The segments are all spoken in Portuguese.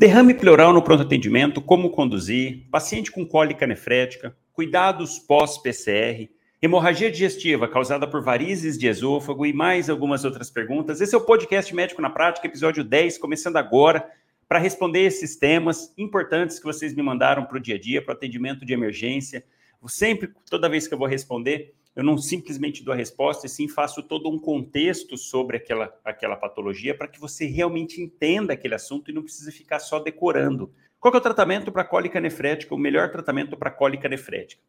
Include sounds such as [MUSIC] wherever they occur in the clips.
Derrame pleural no pronto atendimento, como conduzir, paciente com cólica nefrética, cuidados pós-PCR, hemorragia digestiva causada por varizes de esôfago e mais algumas outras perguntas. Esse é o podcast Médico na Prática, episódio 10, começando agora para responder esses temas importantes que vocês me mandaram para o dia a dia, para o atendimento de emergência. Sempre, toda vez que eu vou responder, eu não simplesmente dou a resposta, e sim faço todo um contexto sobre aquela, aquela patologia para que você realmente entenda aquele assunto e não precise ficar só decorando. Qual é o tratamento para cólica nefrética, o melhor tratamento para cólica nefrética?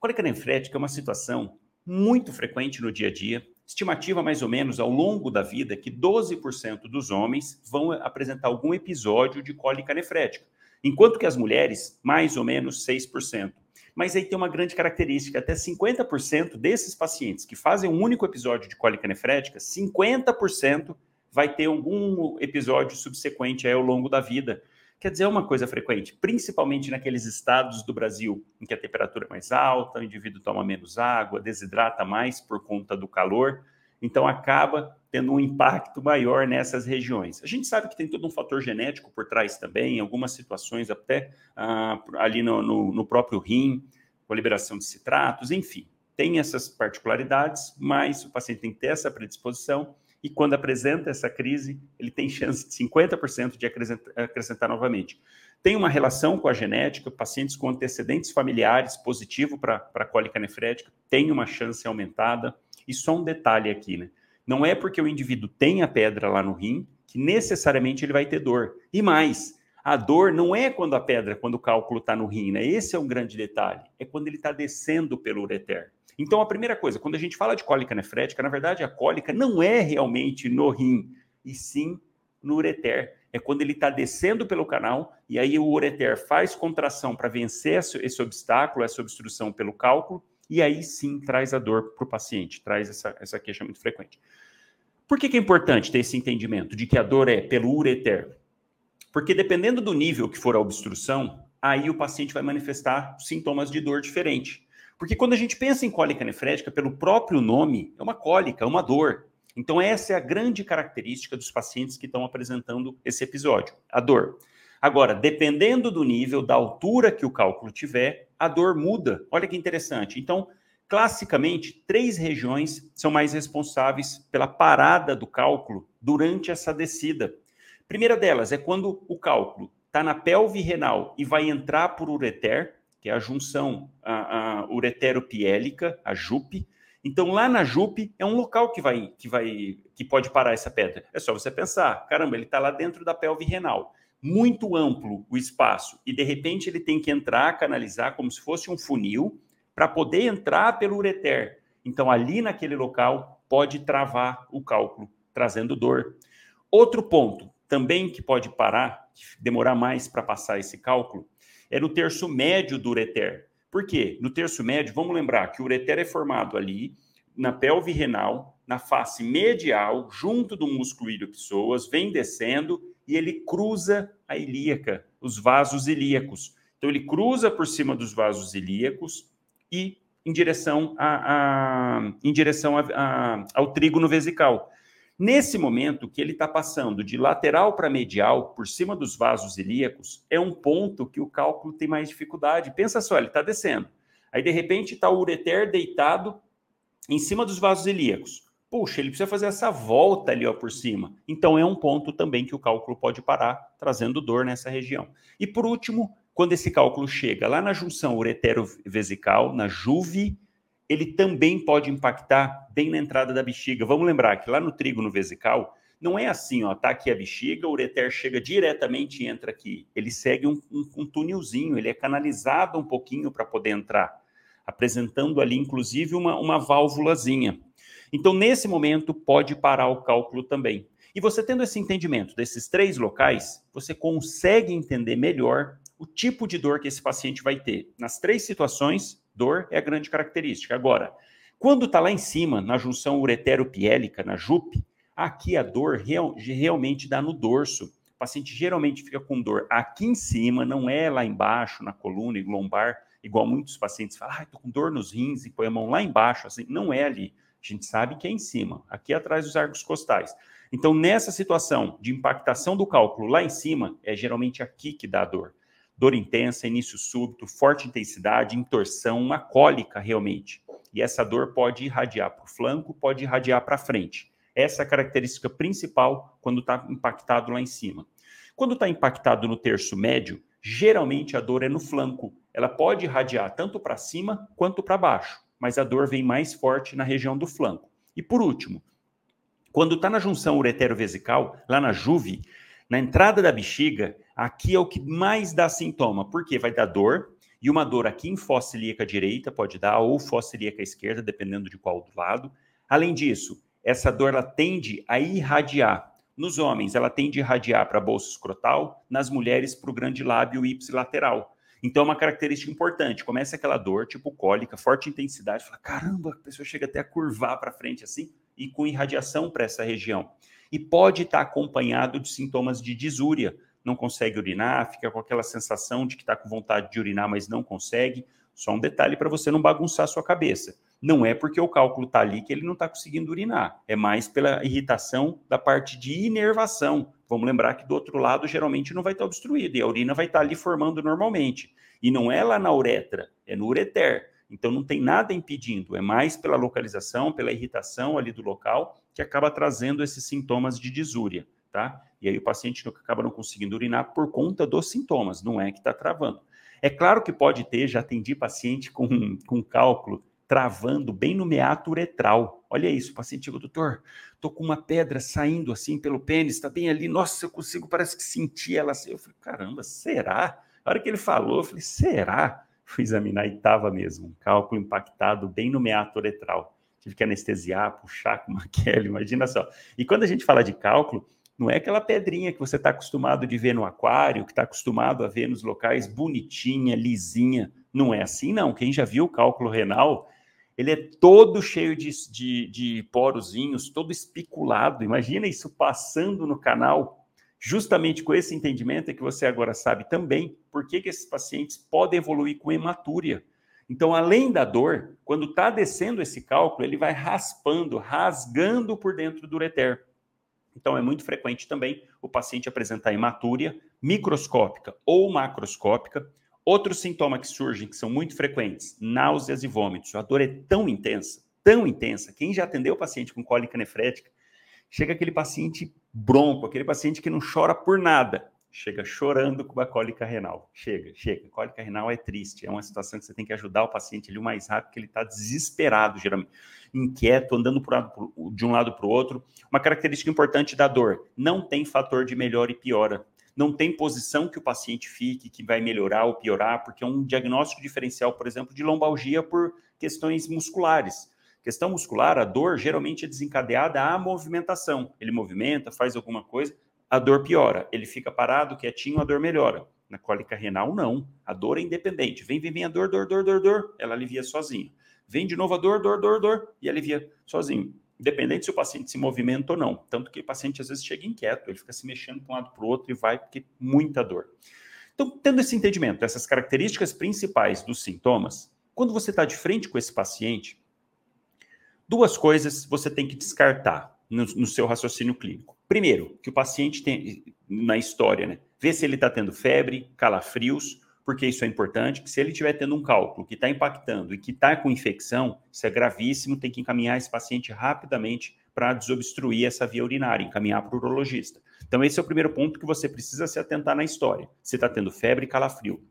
Cólica nefrética é uma situação muito frequente no dia a dia, estimativa mais ou menos ao longo da vida que 12% dos homens vão apresentar algum episódio de cólica nefrética, enquanto que as mulheres, mais ou menos 6%. Mas aí tem uma grande característica: até 50% desses pacientes que fazem um único episódio de cólica nefrética, 50% vai ter algum episódio subsequente ao longo da vida. Quer dizer, é uma coisa frequente, principalmente naqueles estados do Brasil em que a temperatura é mais alta, o indivíduo toma menos água, desidrata mais por conta do calor. Então, acaba tendo um impacto maior nessas regiões. A gente sabe que tem todo um fator genético por trás também, em algumas situações até ah, ali no, no, no próprio rim, com a liberação de citratos, enfim. Tem essas particularidades, mas o paciente tem que ter essa predisposição e quando apresenta essa crise, ele tem chance de 50% de acrescentar, acrescentar, novamente. Tem uma relação com a genética, pacientes com antecedentes familiares positivo para cólica nefrética têm uma chance aumentada. E só um detalhe aqui, né? Não é porque o indivíduo tem a pedra lá no rim que necessariamente ele vai ter dor. E mais, a dor não é quando a pedra, quando o cálculo está no rim, né? Esse é um grande detalhe. É quando ele está descendo pelo ureter. Então, a primeira coisa, quando a gente fala de cólica nefrética, na verdade, a cólica não é realmente no rim, e sim no ureter. É quando ele está descendo pelo canal e aí o ureter faz contração para vencer esse obstáculo, essa obstrução pelo cálculo, e aí sim traz a dor para o paciente, traz essa, essa queixa muito frequente. Por que, que é importante ter esse entendimento de que a dor é pelo ureter? Porque dependendo do nível que for a obstrução, aí o paciente vai manifestar sintomas de dor diferente. Porque quando a gente pensa em cólica nefrética, pelo próprio nome, é uma cólica, é uma dor. Então, essa é a grande característica dos pacientes que estão apresentando esse episódio, a dor. Agora, dependendo do nível, da altura que o cálculo tiver, a dor muda. Olha que interessante. Então, classicamente, três regiões são mais responsáveis pela parada do cálculo durante essa descida. Primeira delas é quando o cálculo está na pelve renal e vai entrar por ureter, que é a junção a, a ureteropiélica, a JUP. Então, lá na JUP é um local que vai, que vai, que pode parar essa pedra. É só você pensar, caramba, ele está lá dentro da pelve renal muito amplo o espaço e de repente ele tem que entrar, canalizar como se fosse um funil para poder entrar pelo ureter. Então ali naquele local pode travar o cálculo, trazendo dor. Outro ponto também que pode parar, demorar mais para passar esse cálculo, é no terço médio do ureter. Por quê? No terço médio, vamos lembrar que o ureter é formado ali na pelve renal, na face medial, junto do músculo ilho-pessoas, vem descendo e ele cruza a ilíaca, os vasos ilíacos. Então, ele cruza por cima dos vasos ilíacos e em direção, a, a em direção a, a, ao trígono vesical. Nesse momento que ele está passando de lateral para medial, por cima dos vasos ilíacos, é um ponto que o cálculo tem mais dificuldade. Pensa só, ele está descendo. Aí, de repente, está o ureter deitado em cima dos vasos ilíacos puxa, ele precisa fazer essa volta ali ó, por cima. Então é um ponto também que o cálculo pode parar, trazendo dor nessa região. E por último, quando esse cálculo chega lá na junção uretero-vesical, na juve, ele também pode impactar bem na entrada da bexiga. Vamos lembrar que lá no trígono vesical, não é assim, ó, tá aqui a bexiga, o ureter chega diretamente e entra aqui. Ele segue um, um, um túnelzinho, ele é canalizado um pouquinho para poder entrar, apresentando ali, inclusive, uma, uma válvulazinha. Então, nesse momento, pode parar o cálculo também. E você tendo esse entendimento desses três locais, você consegue entender melhor o tipo de dor que esse paciente vai ter. Nas três situações, dor é a grande característica. Agora, quando está lá em cima, na junção uretero-piélica, na JUP, aqui a dor real, realmente dá no dorso. O paciente geralmente fica com dor aqui em cima, não é lá embaixo, na coluna e lombar, igual muitos pacientes falam, ah, estou com dor nos rins e põe a mão lá embaixo, assim, não é ali. A gente sabe que é em cima, aqui atrás dos arcos costais. Então, nessa situação de impactação do cálculo lá em cima, é geralmente aqui que dá a dor. Dor intensa, início súbito, forte intensidade, entorção, uma cólica realmente. E essa dor pode irradiar para o flanco, pode irradiar para frente. Essa é a característica principal quando está impactado lá em cima. Quando está impactado no terço médio, geralmente a dor é no flanco. Ela pode irradiar tanto para cima quanto para baixo, mas a dor vem mais forte na região do flanco. E por último, quando está na junção uretero-vesical, lá na juve, na entrada da bexiga, aqui é o que mais dá sintoma, porque vai dar dor, e uma dor aqui em fossa ilíaca direita pode dar, ou fossa ilíaca esquerda, dependendo de qual do lado. Além disso, essa dor ela tende a irradiar. Nos homens, ela tende a irradiar para a bolsa escrotal, nas mulheres, para o grande lábio ipsilateral. Então, é uma característica importante. Começa aquela dor, tipo cólica, forte intensidade, fala: caramba, a pessoa chega até a curvar para frente assim e com irradiação para essa região. E pode estar acompanhado de sintomas de disúria, não consegue urinar, fica com aquela sensação de que está com vontade de urinar, mas não consegue. Só um detalhe para você não bagunçar a sua cabeça. Não é porque o cálculo está ali que ele não está conseguindo urinar, é mais pela irritação da parte de inervação. Vamos lembrar que do outro lado geralmente não vai estar tá obstruído e a urina vai estar tá ali formando normalmente. E não é lá na uretra, é no ureter. Então não tem nada impedindo, é mais pela localização, pela irritação ali do local que acaba trazendo esses sintomas de disúria, tá? E aí o paciente acaba não conseguindo urinar por conta dos sintomas, não é que está travando. É claro que pode ter, já atendi paciente com, com cálculo travando bem no meato uretral. Olha isso, o paciente chegou, doutor, tô com uma pedra saindo assim pelo pênis, está bem ali, nossa, eu consigo, parece que sentir ela assim. Eu falei, caramba, será? A hora que ele falou, eu falei, será? fui examinar e estava mesmo, um cálculo impactado bem no meato uretral. Tive que anestesiar, puxar com [LAUGHS] uma Kelly, imagina só. E quando a gente fala de cálculo, não é aquela pedrinha que você está acostumado de ver no aquário, que está acostumado a ver nos locais bonitinha, lisinha. Não é assim, não. Quem já viu o cálculo renal, ele é todo cheio de, de, de porozinhos, todo espiculado. Imagina isso passando no canal Justamente com esse entendimento é que você agora sabe também por que, que esses pacientes podem evoluir com hematúria. Então, além da dor, quando está descendo esse cálculo, ele vai raspando, rasgando por dentro do ureter. Então, é muito frequente também o paciente apresentar hematúria microscópica ou macroscópica. Outro sintoma que surgem, que são muito frequentes, náuseas e vômitos. A dor é tão intensa, tão intensa. Quem já atendeu o paciente com cólica nefrética Chega aquele paciente bronco, aquele paciente que não chora por nada, chega chorando com uma cólica renal. Chega, chega. Cólica renal é triste, é uma situação que você tem que ajudar o paciente ali o mais rápido, porque ele está desesperado, geralmente, inquieto, andando de um lado para o outro. Uma característica importante da dor: não tem fator de melhora e piora. Não tem posição que o paciente fique, que vai melhorar ou piorar, porque é um diagnóstico diferencial, por exemplo, de lombalgia por questões musculares. Questão muscular, a dor geralmente é desencadeada à movimentação. Ele movimenta, faz alguma coisa, a dor piora. Ele fica parado, quietinho, a dor melhora. Na cólica renal, não. A dor é independente. Vem, vem, vem a dor, dor, dor, dor, dor. Ela alivia sozinha. Vem de novo a dor, dor, dor, dor, e alivia sozinho. Independente se o paciente se movimenta ou não. Tanto que o paciente às vezes chega inquieto, ele fica se mexendo para um lado para o outro e vai porque muita dor. Então, tendo esse entendimento, essas características principais dos sintomas, quando você está de frente com esse paciente, Duas coisas você tem que descartar no, no seu raciocínio clínico. Primeiro, que o paciente tem, na história, né? Vê se ele está tendo febre, calafrios, porque isso é importante, que se ele estiver tendo um cálculo que está impactando e que está com infecção, isso é gravíssimo, tem que encaminhar esse paciente rapidamente para desobstruir essa via urinária, encaminhar para o urologista. Então, esse é o primeiro ponto que você precisa se atentar na história. Se está tendo febre e calafrio.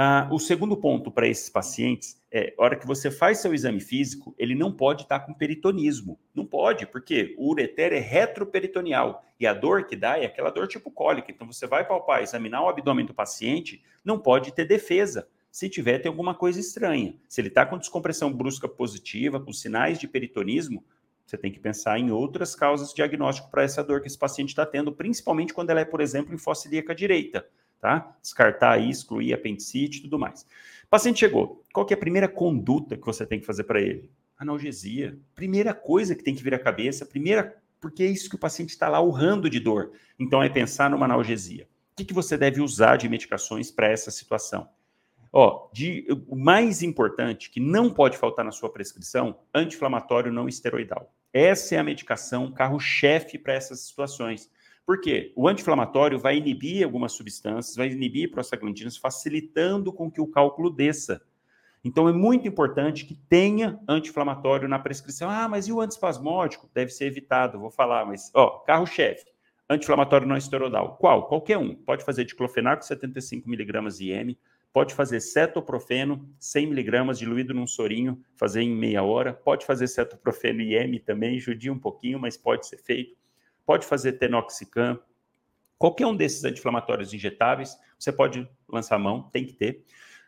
Ah, o segundo ponto para esses pacientes é, a hora que você faz seu exame físico, ele não pode estar tá com peritonismo. Não pode, porque o ureter é retroperitoneal e a dor que dá é aquela dor tipo cólica. Então você vai palpar, examinar o abdômen do paciente, não pode ter defesa. Se tiver, tem alguma coisa estranha. Se ele está com descompressão brusca positiva, com sinais de peritonismo, você tem que pensar em outras causas diagnóstico para essa dor que esse paciente está tendo, principalmente quando ela é, por exemplo, em fossa ilíaca direita tá? Descartar aí, excluir apendicite e tudo mais. O paciente chegou. Qual que é a primeira conduta que você tem que fazer para ele? Analgesia. Primeira coisa que tem que vir à cabeça, primeira, porque é isso que o paciente está lá urrando de dor. Então é pensar numa analgesia. O que, que você deve usar de medicações para essa situação? Ó, de, o mais importante que não pode faltar na sua prescrição, anti-inflamatório não esteroidal. Essa é a medicação carro-chefe para essas situações. Por quê? O anti-inflamatório vai inibir algumas substâncias, vai inibir prostaglandinas, facilitando com que o cálculo desça. Então é muito importante que tenha anti-inflamatório na prescrição. Ah, mas e o antispasmódico? Deve ser evitado, vou falar, mas ó, carro-chefe, anti-inflamatório não esteroidal. Qual? Qualquer um. Pode fazer diclofenaco 75 mg IM, pode fazer cetoprofeno 100 mg diluído num sorinho, fazer em meia hora. Pode fazer cetoprofeno IM também, judia um pouquinho, mas pode ser feito pode fazer tenoxicam, qualquer um desses anti-inflamatórios injetáveis, você pode lançar a mão, tem que ter.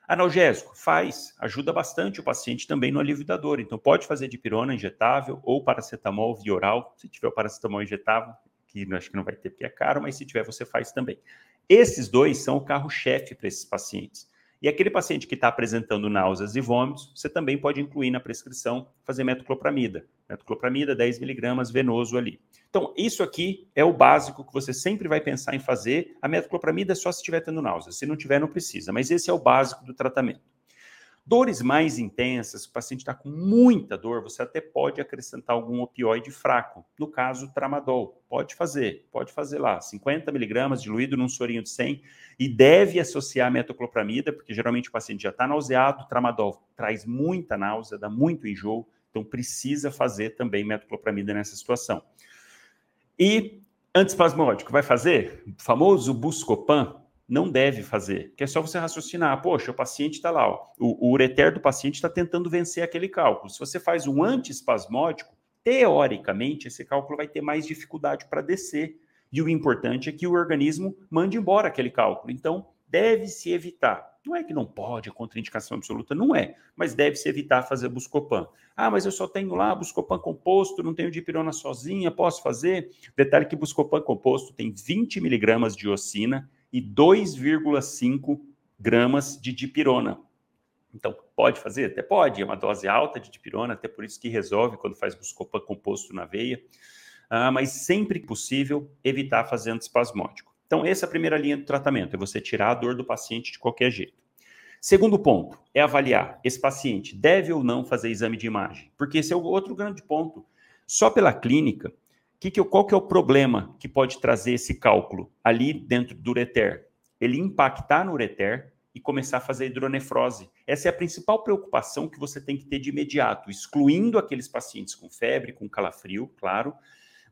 Analgésico, faz, ajuda bastante o paciente também no alívio da dor. Então, pode fazer de pirona injetável ou paracetamol via oral. Se tiver o paracetamol injetável, que acho que não vai ter porque é caro, mas se tiver, você faz também. Esses dois são o carro-chefe para esses pacientes. E aquele paciente que está apresentando náuseas e vômitos, você também pode incluir na prescrição fazer metoclopramida. Metoclopramida, 10 miligramas venoso ali. Então, isso aqui é o básico que você sempre vai pensar em fazer. A metoclopramida é só se estiver tendo náusea. Se não tiver, não precisa. Mas esse é o básico do tratamento. Dores mais intensas, o paciente está com muita dor, você até pode acrescentar algum opioide fraco. No caso, tramadol. Pode fazer, pode fazer lá, 50 miligramas diluído num sorinho de 100 e deve associar a metoclopramida, porque geralmente o paciente já está nauseado, tramadol traz muita náusea, dá muito enjoo, então precisa fazer também metoclopramida nessa situação. E antispasmódico, vai fazer? O famoso Buscopan, não deve fazer, que é só você raciocinar, poxa, o paciente está lá, ó, o, o ureter do paciente está tentando vencer aquele cálculo. Se você faz um antiespasmódico, teoricamente, esse cálculo vai ter mais dificuldade para descer. E o importante é que o organismo mande embora aquele cálculo. Então, deve-se evitar. Não é que não pode, é contraindicação absoluta, não é, mas deve-se evitar fazer Buscopan. Ah, mas eu só tenho lá Buscopan composto, não tenho dipirona sozinha, posso fazer? Detalhe que Buscopan composto tem 20 miligramas de ocina, e 2,5 gramas de dipirona. Então, pode fazer? Até pode, é uma dose alta de dipirona, até por isso que resolve quando faz buscopan composto na veia, ah, mas sempre que possível, evitar fazer antispasmódico. Então, essa é a primeira linha do tratamento, é você tirar a dor do paciente de qualquer jeito. Segundo ponto é avaliar esse paciente deve ou não fazer exame de imagem, porque esse é o outro grande ponto. Só pela clínica, que que, qual que é o problema que pode trazer esse cálculo ali dentro do ureter? Ele impactar no ureter e começar a fazer hidronefrose. Essa é a principal preocupação que você tem que ter de imediato, excluindo aqueles pacientes com febre, com calafrio, claro.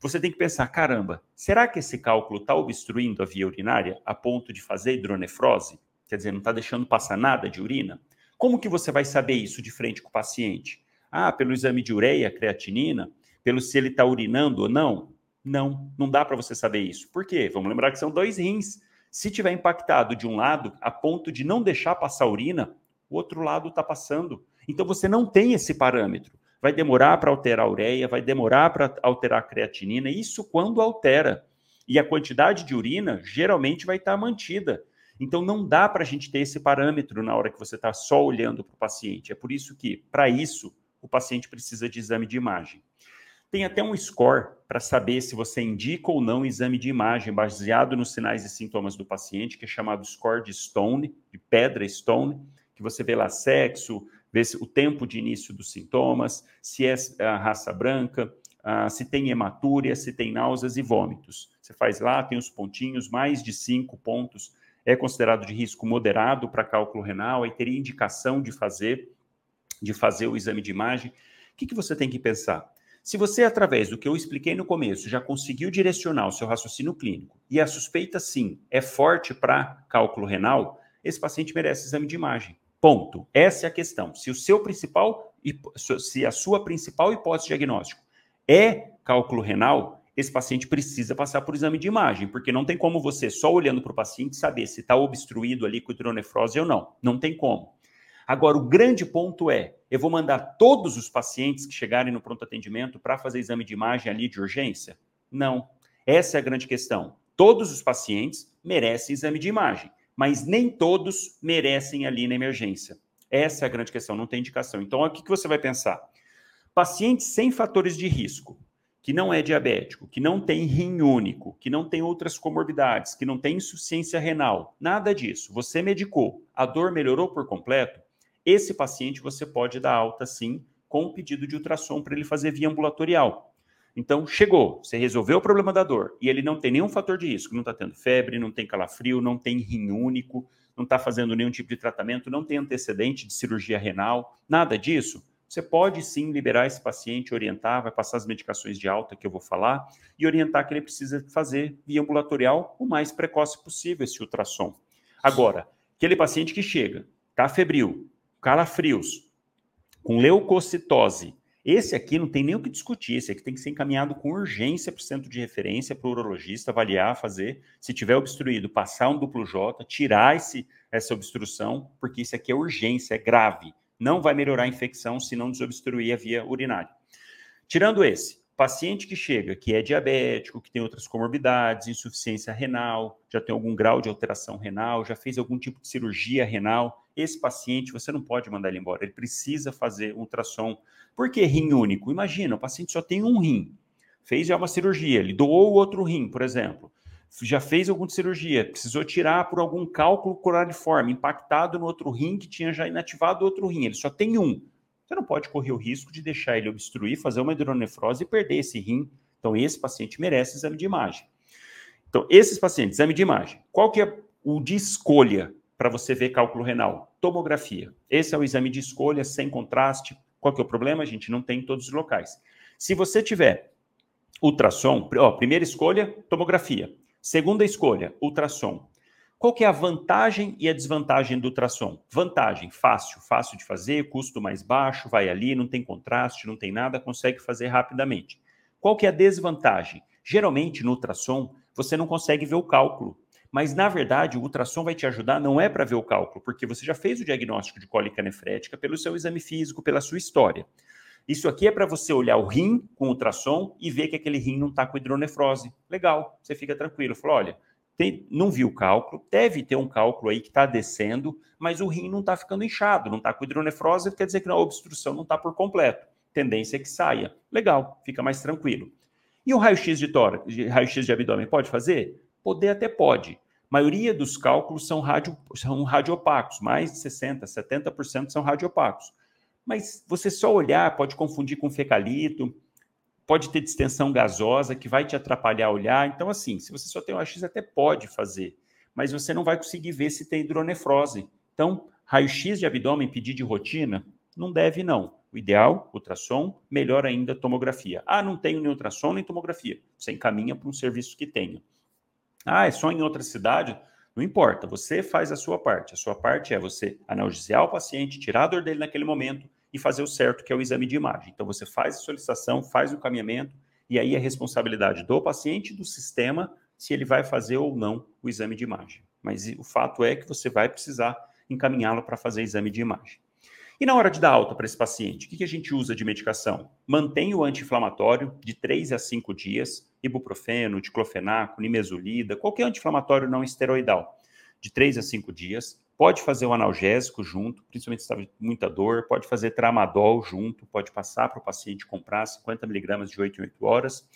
Você tem que pensar, caramba, será que esse cálculo está obstruindo a via urinária a ponto de fazer hidronefrose? Quer dizer, não está deixando passar nada de urina? Como que você vai saber isso de frente com o paciente? Ah, pelo exame de ureia, creatinina? pelo se ele está urinando ou não? Não, não dá para você saber isso. Por quê? Vamos lembrar que são dois rins. Se tiver impactado de um lado a ponto de não deixar passar urina, o outro lado está passando. Então você não tem esse parâmetro. Vai demorar para alterar a ureia, vai demorar para alterar a creatinina, isso quando altera. E a quantidade de urina geralmente vai estar tá mantida. Então não dá para a gente ter esse parâmetro na hora que você está só olhando para o paciente. É por isso que, para isso, o paciente precisa de exame de imagem. Tem até um score para saber se você indica ou não exame de imagem baseado nos sinais e sintomas do paciente, que é chamado score de Stone, de pedra Stone, que você vê lá sexo, vê o tempo de início dos sintomas, se é a raça branca, uh, se tem hematúria, se tem náuseas e vômitos. Você faz lá, tem os pontinhos, mais de cinco pontos, é considerado de risco moderado para cálculo renal, aí teria indicação de fazer, de fazer o exame de imagem. O que, que você tem que pensar? Se você, através do que eu expliquei no começo, já conseguiu direcionar o seu raciocínio clínico e a suspeita, sim, é forte para cálculo renal, esse paciente merece exame de imagem. Ponto. Essa é a questão. Se o seu principal, se a sua principal hipótese diagnóstico é cálculo renal, esse paciente precisa passar por exame de imagem, porque não tem como você, só olhando para o paciente, saber se está obstruído ali com hidronefrose ou não. Não tem como. Agora, o grande ponto é: eu vou mandar todos os pacientes que chegarem no pronto atendimento para fazer exame de imagem ali de urgência? Não. Essa é a grande questão. Todos os pacientes merecem exame de imagem, mas nem todos merecem ali na emergência. Essa é a grande questão, não tem indicação. Então, o que você vai pensar? Pacientes sem fatores de risco, que não é diabético, que não tem rim único, que não tem outras comorbidades, que não tem insuficiência renal, nada disso. Você medicou, a dor melhorou por completo, esse paciente você pode dar alta sim com o pedido de ultrassom para ele fazer via ambulatorial. Então, chegou, você resolveu o problema da dor e ele não tem nenhum fator de risco, não está tendo febre, não tem calafrio, não tem rim único, não está fazendo nenhum tipo de tratamento, não tem antecedente de cirurgia renal, nada disso. Você pode sim liberar esse paciente, orientar, vai passar as medicações de alta que eu vou falar e orientar que ele precisa fazer via ambulatorial o mais precoce possível esse ultrassom. Agora, aquele paciente que chega, está febril, calafrios, com leucocitose, esse aqui não tem nem o que discutir, esse aqui tem que ser encaminhado com urgência para o centro de referência, para o urologista avaliar, fazer. Se tiver obstruído, passar um duplo J, tirar esse, essa obstrução, porque isso aqui é urgência, é grave. Não vai melhorar a infecção se não desobstruir a via urinária. Tirando esse, paciente que chega, que é diabético, que tem outras comorbidades, insuficiência renal, já tem algum grau de alteração renal, já fez algum tipo de cirurgia renal, esse paciente você não pode mandar ele embora, ele precisa fazer ultrassom. Por que rim único? Imagina, o paciente só tem um rim, fez já uma cirurgia, ele doou o outro rim, por exemplo, já fez alguma cirurgia, precisou tirar por algum cálculo coraliforme, impactado no outro rim que tinha já inativado outro rim, ele só tem um. Você não pode correr o risco de deixar ele obstruir, fazer uma hidronefrose e perder esse rim. Então, esse paciente merece exame de imagem. Então, esses pacientes, exame de imagem. Qual que é o de escolha para você ver cálculo renal? Tomografia. Esse é o exame de escolha, sem contraste. Qual que é o problema? A gente não tem em todos os locais. Se você tiver ultrassom, ó, primeira escolha, tomografia. Segunda escolha, ultrassom. Qual que é a vantagem e a desvantagem do ultrassom? Vantagem, fácil, fácil de fazer, custo mais baixo, vai ali, não tem contraste, não tem nada, consegue fazer rapidamente. Qual que é a desvantagem? Geralmente no ultrassom você não consegue ver o cálculo, mas na verdade o ultrassom vai te ajudar não é para ver o cálculo, porque você já fez o diagnóstico de cólica nefrética pelo seu exame físico, pela sua história. Isso aqui é para você olhar o rim com ultrassom e ver que aquele rim não está com hidronefrose. Legal, você fica tranquilo. Falou, olha, tem, não viu o cálculo, deve ter um cálculo aí que está descendo, mas o rim não está ficando inchado, não está com hidronefrose, quer dizer que a obstrução não está por completo. Tendência é que saia. Legal, fica mais tranquilo. E o raio-x de tórax, raio-x de abdômen, pode fazer? Poder até pode. A maioria dos cálculos são, radio, são radiopacos, mais de 60%, 70% são radiopacos. Mas você só olhar pode confundir com fecalito, pode ter distensão gasosa que vai te atrapalhar a olhar. Então, assim, se você só tem o raio-x, até pode fazer, mas você não vai conseguir ver se tem hidronefrose. Então, raio-x de abdômen pedir de rotina? Não deve, não. O ideal, ultrassom, melhor ainda, tomografia. Ah, não tenho nem ultrassom nem tomografia. Você encaminha para um serviço que tenha. Ah, é só em outra cidade? Não importa, você faz a sua parte. A sua parte é você analgesiar o paciente, tirar a dor dele naquele momento, e fazer o certo, que é o exame de imagem. Então, você faz a solicitação, faz o caminhamento, e aí é responsabilidade do paciente, do sistema, se ele vai fazer ou não o exame de imagem. Mas o fato é que você vai precisar encaminhá-lo para fazer exame de imagem. E na hora de dar alta para esse paciente, o que, que a gente usa de medicação? Mantém o anti-inflamatório de 3 a 5 dias, ibuprofeno, diclofenaco, nimesulida, qualquer anti-inflamatório não esteroidal, de 3 a 5 dias. Pode fazer o analgésico junto, principalmente se está com muita dor, pode fazer tramadol junto, pode passar para o paciente comprar 50 miligramas de 8 em 8 horas.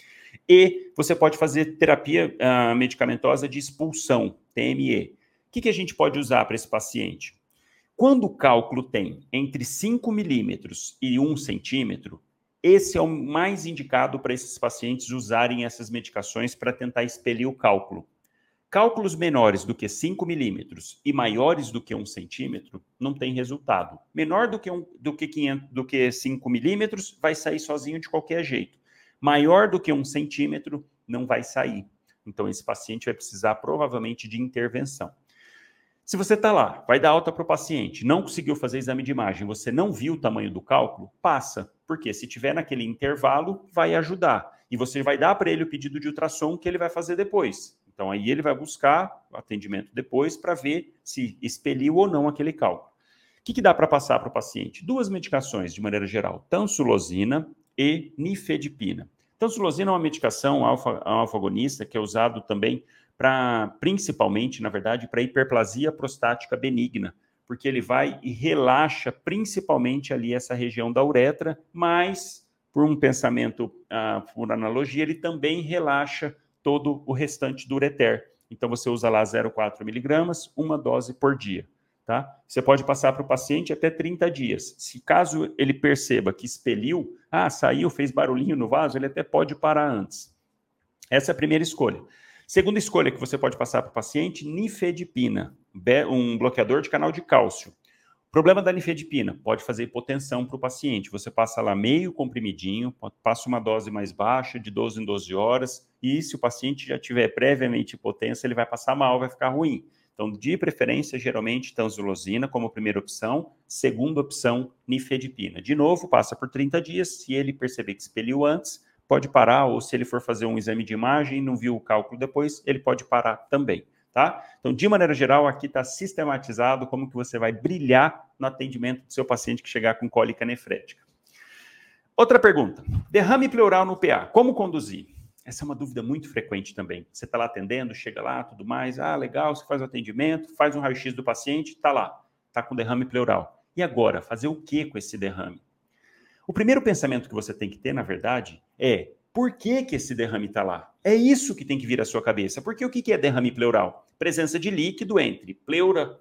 E você pode fazer terapia uh, medicamentosa de expulsão, TME. O que, que a gente pode usar para esse paciente? Quando o cálculo tem entre 5 milímetros e 1 centímetro, esse é o mais indicado para esses pacientes usarem essas medicações para tentar expelir o cálculo. Cálculos menores do que 5 milímetros e maiores do que 1 centímetro não tem resultado. Menor do que, um, do, que 500, do que 5 milímetros vai sair sozinho de qualquer jeito. Maior do que 1 centímetro não vai sair. Então, esse paciente vai precisar provavelmente de intervenção. Se você está lá, vai dar alta para o paciente, não conseguiu fazer exame de imagem, você não viu o tamanho do cálculo, passa. Porque se tiver naquele intervalo, vai ajudar. E você vai dar para ele o pedido de ultrassom que ele vai fazer depois. Então, aí ele vai buscar atendimento depois para ver se expeliu ou não aquele cálculo. O que, que dá para passar para o paciente? Duas medicações, de maneira geral, tansulosina e nifedipina. Tansulosina é uma medicação alfa, alfa-agonista que é usado também para, principalmente, na verdade, para hiperplasia prostática benigna, porque ele vai e relaxa principalmente ali essa região da uretra, mas, por um pensamento, uh, por analogia, ele também relaxa todo o restante do ureter. Então você usa lá 0,4 miligramas, uma dose por dia. tá? Você pode passar para o paciente até 30 dias. Se caso ele perceba que expeliu, ah, saiu, fez barulhinho no vaso, ele até pode parar antes. Essa é a primeira escolha. Segunda escolha que você pode passar para o paciente, nifedipina, um bloqueador de canal de cálcio. Problema da nifedipina, pode fazer hipotensão para o paciente. Você passa lá meio comprimidinho, passa uma dose mais baixa, de 12 em 12 horas, e se o paciente já tiver previamente hipotensa, ele vai passar mal, vai ficar ruim. Então, de preferência, geralmente, tanzolosina como primeira opção, segunda opção, nifedipina. De novo, passa por 30 dias, se ele perceber que expeliu antes, pode parar, ou se ele for fazer um exame de imagem e não viu o cálculo depois, ele pode parar também, tá? Então, de maneira geral, aqui está sistematizado como que você vai brilhar no atendimento do seu paciente que chegar com cólica nefrética. Outra pergunta, derrame pleural no PA, como conduzir? Essa é uma dúvida muito frequente também. Você está lá atendendo, chega lá, tudo mais, ah, legal, você faz o atendimento, faz um raio-x do paciente, está lá, está com derrame pleural. E agora, fazer o que com esse derrame? O primeiro pensamento que você tem que ter, na verdade, é por que, que esse derrame está lá? É isso que tem que vir à sua cabeça. Porque o que, que é derrame pleural? Presença de líquido entre pleura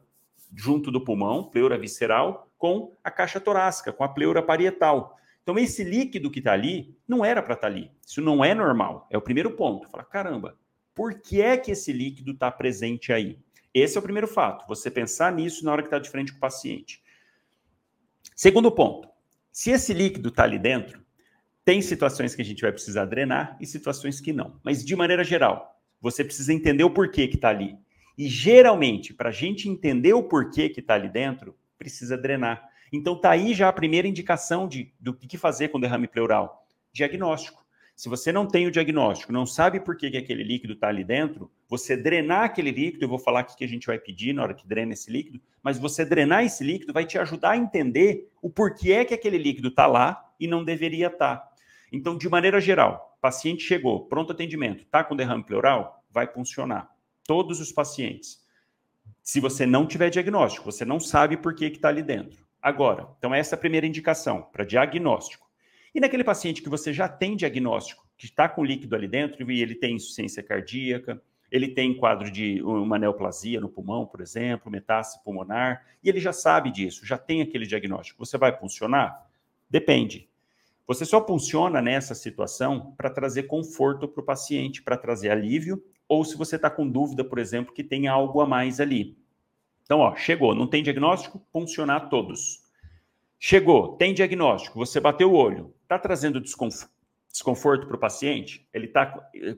junto do pulmão, pleura visceral, com a caixa torácica, com a pleura parietal. Então, esse líquido que está ali não era para estar tá ali. Isso não é normal. É o primeiro ponto. Fala, caramba, por que é que esse líquido está presente aí? Esse é o primeiro fato. Você pensar nisso na hora que está de frente com o paciente. Segundo ponto, se esse líquido está ali dentro, tem situações que a gente vai precisar drenar e situações que não. Mas de maneira geral, você precisa entender o porquê que está ali. E geralmente, para a gente entender o porquê que está ali dentro, precisa drenar. Então tá aí já a primeira indicação de, do que fazer com derrame pleural. Diagnóstico. Se você não tem o diagnóstico, não sabe por que, que aquele líquido está ali dentro, você drenar aquele líquido, eu vou falar o que a gente vai pedir na hora que drena esse líquido, mas você drenar esse líquido vai te ajudar a entender o porquê é que aquele líquido está lá e não deveria estar. Tá. Então, de maneira geral, paciente chegou, pronto atendimento, está com derrame pleural, vai funcionar. Todos os pacientes. Se você não tiver diagnóstico, você não sabe por que está ali dentro. Agora, então essa é a primeira indicação para diagnóstico. E naquele paciente que você já tem diagnóstico, que está com líquido ali dentro e ele tem insuficiência cardíaca, ele tem quadro de uma neoplasia no pulmão, por exemplo, metástase pulmonar, e ele já sabe disso, já tem aquele diagnóstico. Você vai funcionar? Depende. Você só funciona nessa situação para trazer conforto para o paciente, para trazer alívio, ou se você está com dúvida, por exemplo, que tem algo a mais ali. Então, ó, chegou, não tem diagnóstico, funcionar todos. Chegou, tem diagnóstico, você bateu o olho, está trazendo desconforto para o paciente? Ele está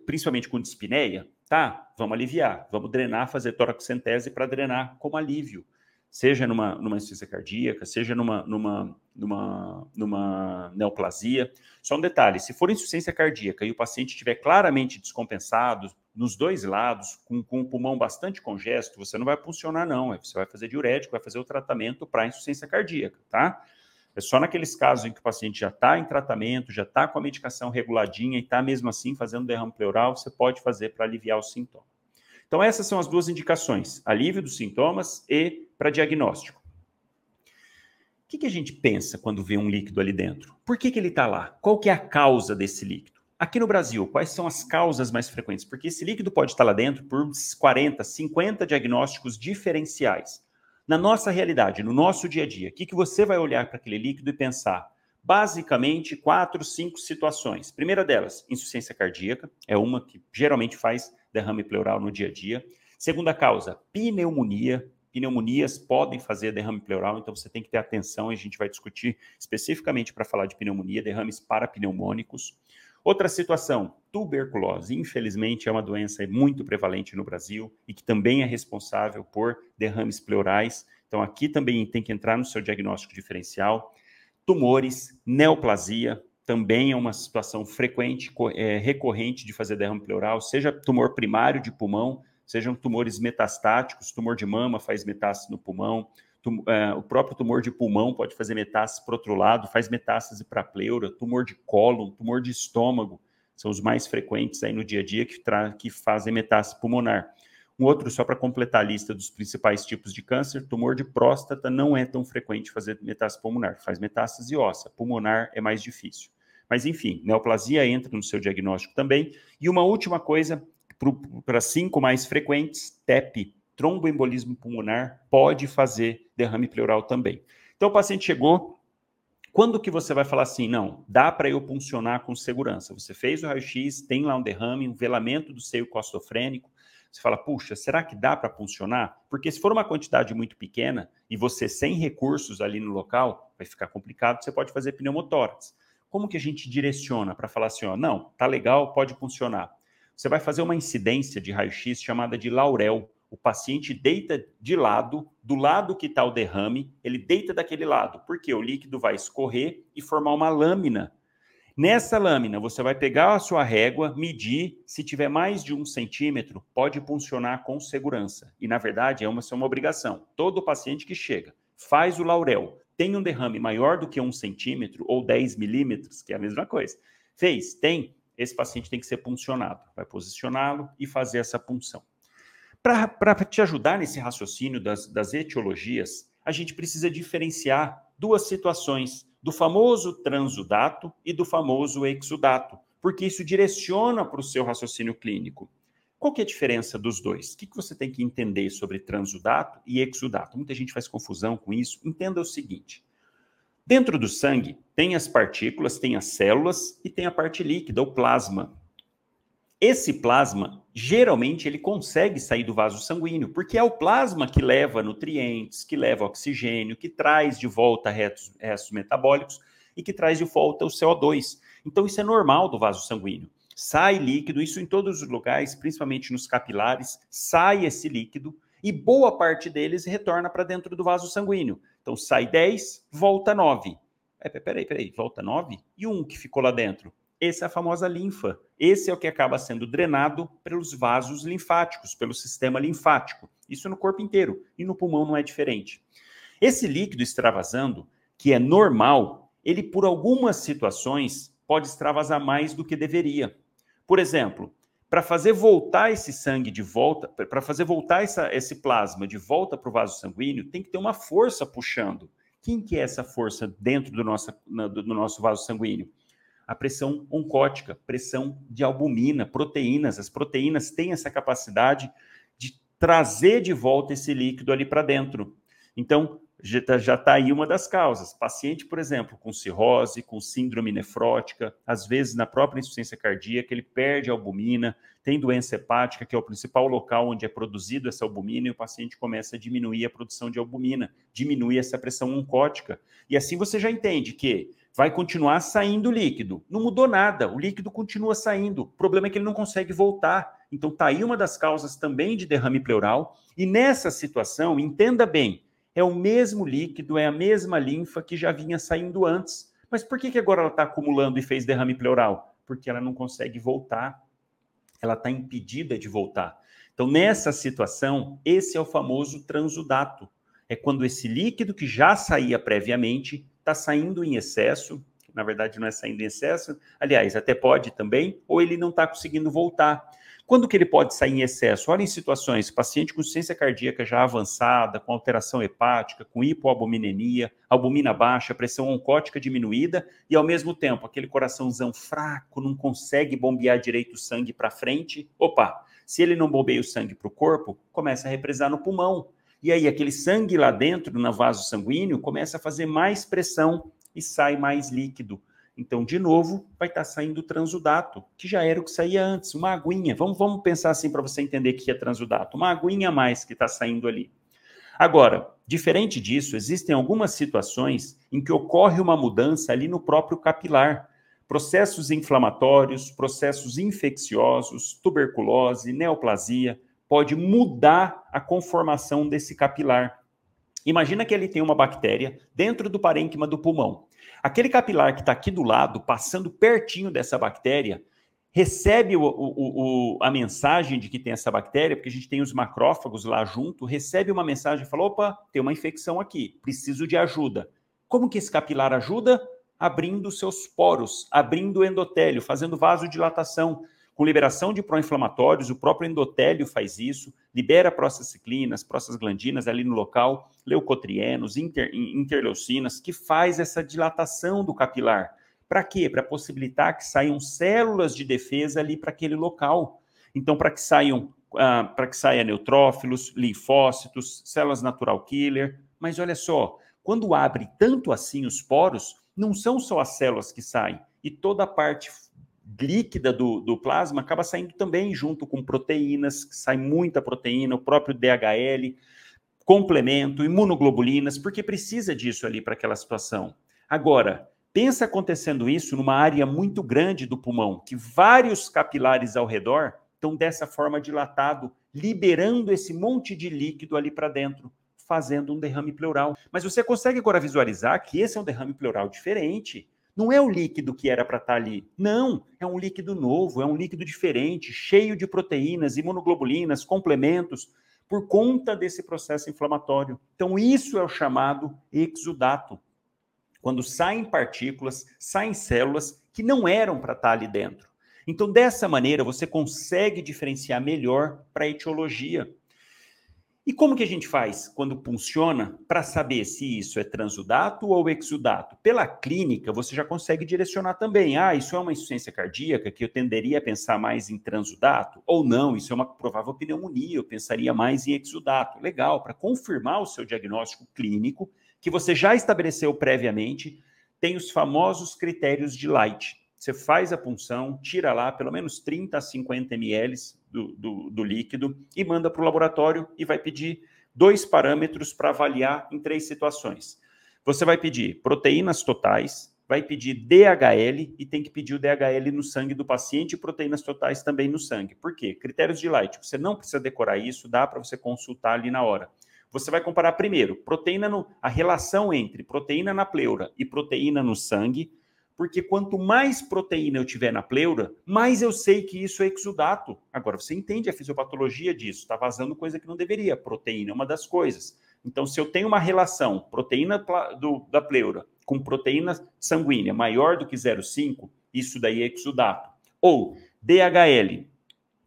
principalmente com dispneia? Tá, vamos aliviar, vamos drenar, fazer toracocentese para drenar como alívio. Seja numa, numa insuficiência cardíaca, seja numa, numa, numa, numa neoplasia. Só um detalhe: se for insuficiência cardíaca e o paciente estiver claramente descompensado, nos dois lados, com, com o pulmão bastante congesto, você não vai funcionar, não. Você vai fazer diurético, vai fazer o tratamento para insuficiência cardíaca, tá? É só naqueles casos em que o paciente já está em tratamento, já está com a medicação reguladinha e está mesmo assim fazendo derrame pleural, você pode fazer para aliviar o sintoma. Então, essas são as duas indicações: alívio dos sintomas e para diagnóstico. O que, que, a gente pensa quando vê um líquido ali dentro? Por que, que ele está lá? Qual que é a causa desse líquido? Aqui no Brasil, quais são as causas mais frequentes? Porque esse líquido pode estar lá dentro por 40, 50 diagnósticos diferenciais. Na nossa realidade, no nosso dia a dia, o que, que você vai olhar para aquele líquido e pensar? Basicamente, quatro, cinco situações. Primeira delas, insuficiência cardíaca, é uma que geralmente faz derrame pleural no dia a dia. Segunda causa, pneumonia. Pneumonias podem fazer derrame pleural, então você tem que ter atenção. A gente vai discutir especificamente para falar de pneumonia, derrames parapneumônicos. Outra situação, tuberculose. Infelizmente, é uma doença muito prevalente no Brasil e que também é responsável por derrames pleurais. Então, aqui também tem que entrar no seu diagnóstico diferencial. Tumores, neoplasia, também é uma situação frequente, é, recorrente de fazer derrame pleural, seja tumor primário de pulmão, sejam tumores metastáticos, tumor de mama faz metástase no pulmão, Tum, é, o próprio tumor de pulmão pode fazer metástase para outro lado, faz metástase para a pleura, tumor de cólon, tumor de estômago, são os mais frequentes aí no dia a dia que, que fazem metástase pulmonar. Um outro, só para completar a lista dos principais tipos de câncer, tumor de próstata não é tão frequente fazer metástase pulmonar, faz metástase óssea, pulmonar é mais difícil. Mas enfim, neoplasia entra no seu diagnóstico também. E uma última coisa, para cinco mais frequentes, TEP, tromboembolismo pulmonar pode fazer derrame pleural também. Então o paciente chegou, quando que você vai falar assim, não, dá para eu puncionar com segurança? Você fez o raio-x, tem lá um derrame, um velamento do seio costofrênico, você fala, puxa, será que dá para funcionar? Porque se for uma quantidade muito pequena e você sem recursos ali no local, vai ficar complicado, você pode fazer pneumotórax. Como que a gente direciona para falar assim, ó, não, tá legal, pode funcionar? Você vai fazer uma incidência de raio-x chamada de Laurel. O paciente deita de lado, do lado que está o derrame, ele deita daquele lado, porque o líquido vai escorrer e formar uma lâmina Nessa lâmina, você vai pegar a sua régua, medir, se tiver mais de um centímetro, pode funcionar com segurança. E, na verdade, é uma, é uma obrigação. Todo paciente que chega, faz o laurel, tem um derrame maior do que um centímetro ou 10 milímetros, que é a mesma coisa. Fez? Tem? Esse paciente tem que ser puncionado. Vai posicioná-lo e fazer essa punção. Para te ajudar nesse raciocínio das, das etiologias, a gente precisa diferenciar duas situações do famoso transudato e do famoso exudato, porque isso direciona para o seu raciocínio clínico. Qual que é a diferença dos dois? O que, que você tem que entender sobre transudato e exudato? Muita gente faz confusão com isso. Entenda o seguinte: dentro do sangue tem as partículas, tem as células e tem a parte líquida, o plasma. Esse plasma, geralmente, ele consegue sair do vaso sanguíneo, porque é o plasma que leva nutrientes, que leva oxigênio, que traz de volta restos, restos metabólicos e que traz de volta o CO2. Então, isso é normal do vaso sanguíneo. Sai líquido, isso em todos os lugares, principalmente nos capilares, sai esse líquido e boa parte deles retorna para dentro do vaso sanguíneo. Então, sai 10, volta 9. É, peraí, peraí, volta 9? E um que ficou lá dentro? Essa é a famosa linfa. Esse é o que acaba sendo drenado pelos vasos linfáticos, pelo sistema linfático. Isso no corpo inteiro. E no pulmão não é diferente. Esse líquido extravasando, que é normal, ele por algumas situações pode extravasar mais do que deveria. Por exemplo, para fazer voltar esse sangue de volta, para fazer voltar essa, esse plasma de volta para o vaso sanguíneo, tem que ter uma força puxando. Quem que é essa força dentro do nosso, do nosso vaso sanguíneo? A pressão oncótica, pressão de albumina, proteínas. As proteínas têm essa capacidade de trazer de volta esse líquido ali para dentro. Então, já está tá aí uma das causas. Paciente, por exemplo, com cirrose, com síndrome nefrótica, às vezes na própria insuficiência cardíaca, ele perde albumina, tem doença hepática, que é o principal local onde é produzido essa albumina, e o paciente começa a diminuir a produção de albumina, diminuir essa pressão oncótica. E assim você já entende que vai continuar saindo líquido. Não mudou nada, o líquido continua saindo. O problema é que ele não consegue voltar. Então, está aí uma das causas também de derrame pleural. E nessa situação, entenda bem, é o mesmo líquido, é a mesma linfa que já vinha saindo antes. Mas por que, que agora ela está acumulando e fez derrame pleural? Porque ela não consegue voltar. Ela está impedida de voltar. Então, nessa situação, esse é o famoso transudato. É quando esse líquido que já saía previamente está saindo em excesso, na verdade não é saindo em excesso, aliás, até pode também, ou ele não está conseguindo voltar. Quando que ele pode sair em excesso? Olha em situações, paciente com insuficiência cardíaca já avançada, com alteração hepática, com hipoalbuminemia, albumina baixa, pressão oncótica diminuída e ao mesmo tempo aquele coraçãozão fraco, não consegue bombear direito o sangue para frente. Opa, se ele não bombeia o sangue para o corpo, começa a represar no pulmão. E aí, aquele sangue lá dentro, no vaso sanguíneo, começa a fazer mais pressão e sai mais líquido. Então, de novo, vai estar tá saindo transudato, que já era o que saía antes, uma aguinha. Vamos, vamos pensar assim para você entender o que é transudato. Uma aguinha a mais que está saindo ali. Agora, diferente disso, existem algumas situações em que ocorre uma mudança ali no próprio capilar. Processos inflamatórios, processos infecciosos, tuberculose, neoplasia, pode mudar a conformação desse capilar. Imagina que ele tem uma bactéria dentro do parênquima do pulmão. Aquele capilar que está aqui do lado, passando pertinho dessa bactéria, recebe o, o, o, a mensagem de que tem essa bactéria, porque a gente tem os macrófagos lá junto, recebe uma mensagem e fala: opa, tem uma infecção aqui, preciso de ajuda. Como que esse capilar ajuda? Abrindo seus poros, abrindo o endotélio, fazendo vasodilatação, com liberação de pró-inflamatórios, o próprio endotélio faz isso, libera prostaciclinas, prostaglandinas ali no local, leucotrienos, inter, interleucinas, que faz essa dilatação do capilar. Para quê? Para possibilitar que saiam células de defesa ali para aquele local. Então, para que saiam ah, para que saia neutrófilos, linfócitos, células natural killer. Mas olha só, quando abre tanto assim os poros, não são só as células que saem, e toda a parte líquida do, do plasma acaba saindo também junto com proteínas, sai muita proteína, o próprio DHL, complemento, imunoglobulinas, porque precisa disso ali para aquela situação. Agora, pensa acontecendo isso numa área muito grande do pulmão, que vários capilares ao redor estão dessa forma dilatado, liberando esse monte de líquido ali para dentro, fazendo um derrame pleural. Mas você consegue agora visualizar que esse é um derrame pleural diferente. Não é o líquido que era para estar tá ali. Não, é um líquido novo, é um líquido diferente, cheio de proteínas, imunoglobulinas, complementos, por conta desse processo inflamatório. Então, isso é o chamado exudato. Quando saem partículas, saem células que não eram para estar tá ali dentro. Então, dessa maneira, você consegue diferenciar melhor para a etiologia. E como que a gente faz quando funciona para saber se isso é transudato ou exudato? Pela clínica, você já consegue direcionar também. Ah, isso é uma insuficiência cardíaca que eu tenderia a pensar mais em transudato? Ou não, isso é uma provável pneumonia, eu pensaria mais em exudato. Legal, para confirmar o seu diagnóstico clínico, que você já estabeleceu previamente, tem os famosos critérios de Light. Você faz a punção, tira lá pelo menos 30 a 50 ml do, do, do líquido e manda para o laboratório e vai pedir dois parâmetros para avaliar em três situações. Você vai pedir proteínas totais, vai pedir DHL e tem que pedir o DHL no sangue do paciente e proteínas totais também no sangue. Por quê? Critérios de Light. Você não precisa decorar isso, dá para você consultar ali na hora. Você vai comparar primeiro proteína no, a relação entre proteína na pleura e proteína no sangue porque quanto mais proteína eu tiver na pleura, mais eu sei que isso é exudato. Agora, você entende a fisiopatologia disso, está vazando coisa que não deveria. Proteína é uma das coisas. Então, se eu tenho uma relação proteína do, da pleura com proteína sanguínea maior do que 0,5, isso daí é exudato. Ou DHL.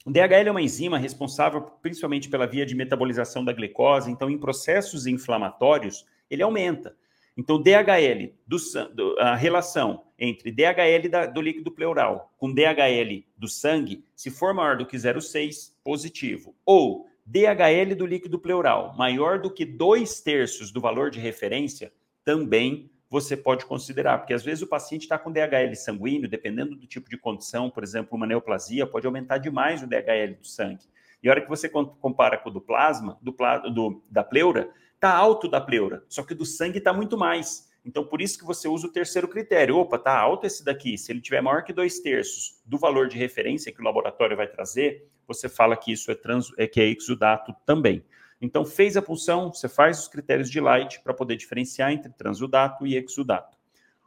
O DHL é uma enzima responsável principalmente pela via de metabolização da glicose, então em processos inflamatórios ele aumenta. Então, DHL, do, do, a relação entre DHL da, do líquido pleural com DHL do sangue, se for maior do que 0,6, positivo. Ou DHL do líquido pleural maior do que dois terços do valor de referência, também você pode considerar, porque às vezes o paciente está com DHL sanguíneo, dependendo do tipo de condição, por exemplo, uma neoplasia, pode aumentar demais o DHL do sangue. E a hora que você compara com o do plasma, do, do da pleura, está alto da pleura, só que do sangue está muito mais. Então, por isso que você usa o terceiro critério. Opa, está alto esse daqui. Se ele tiver maior que dois terços do valor de referência que o laboratório vai trazer, você fala que isso é, trans, é que é exudato também. Então, fez a punção, você faz os critérios de Light para poder diferenciar entre transudato e exudato.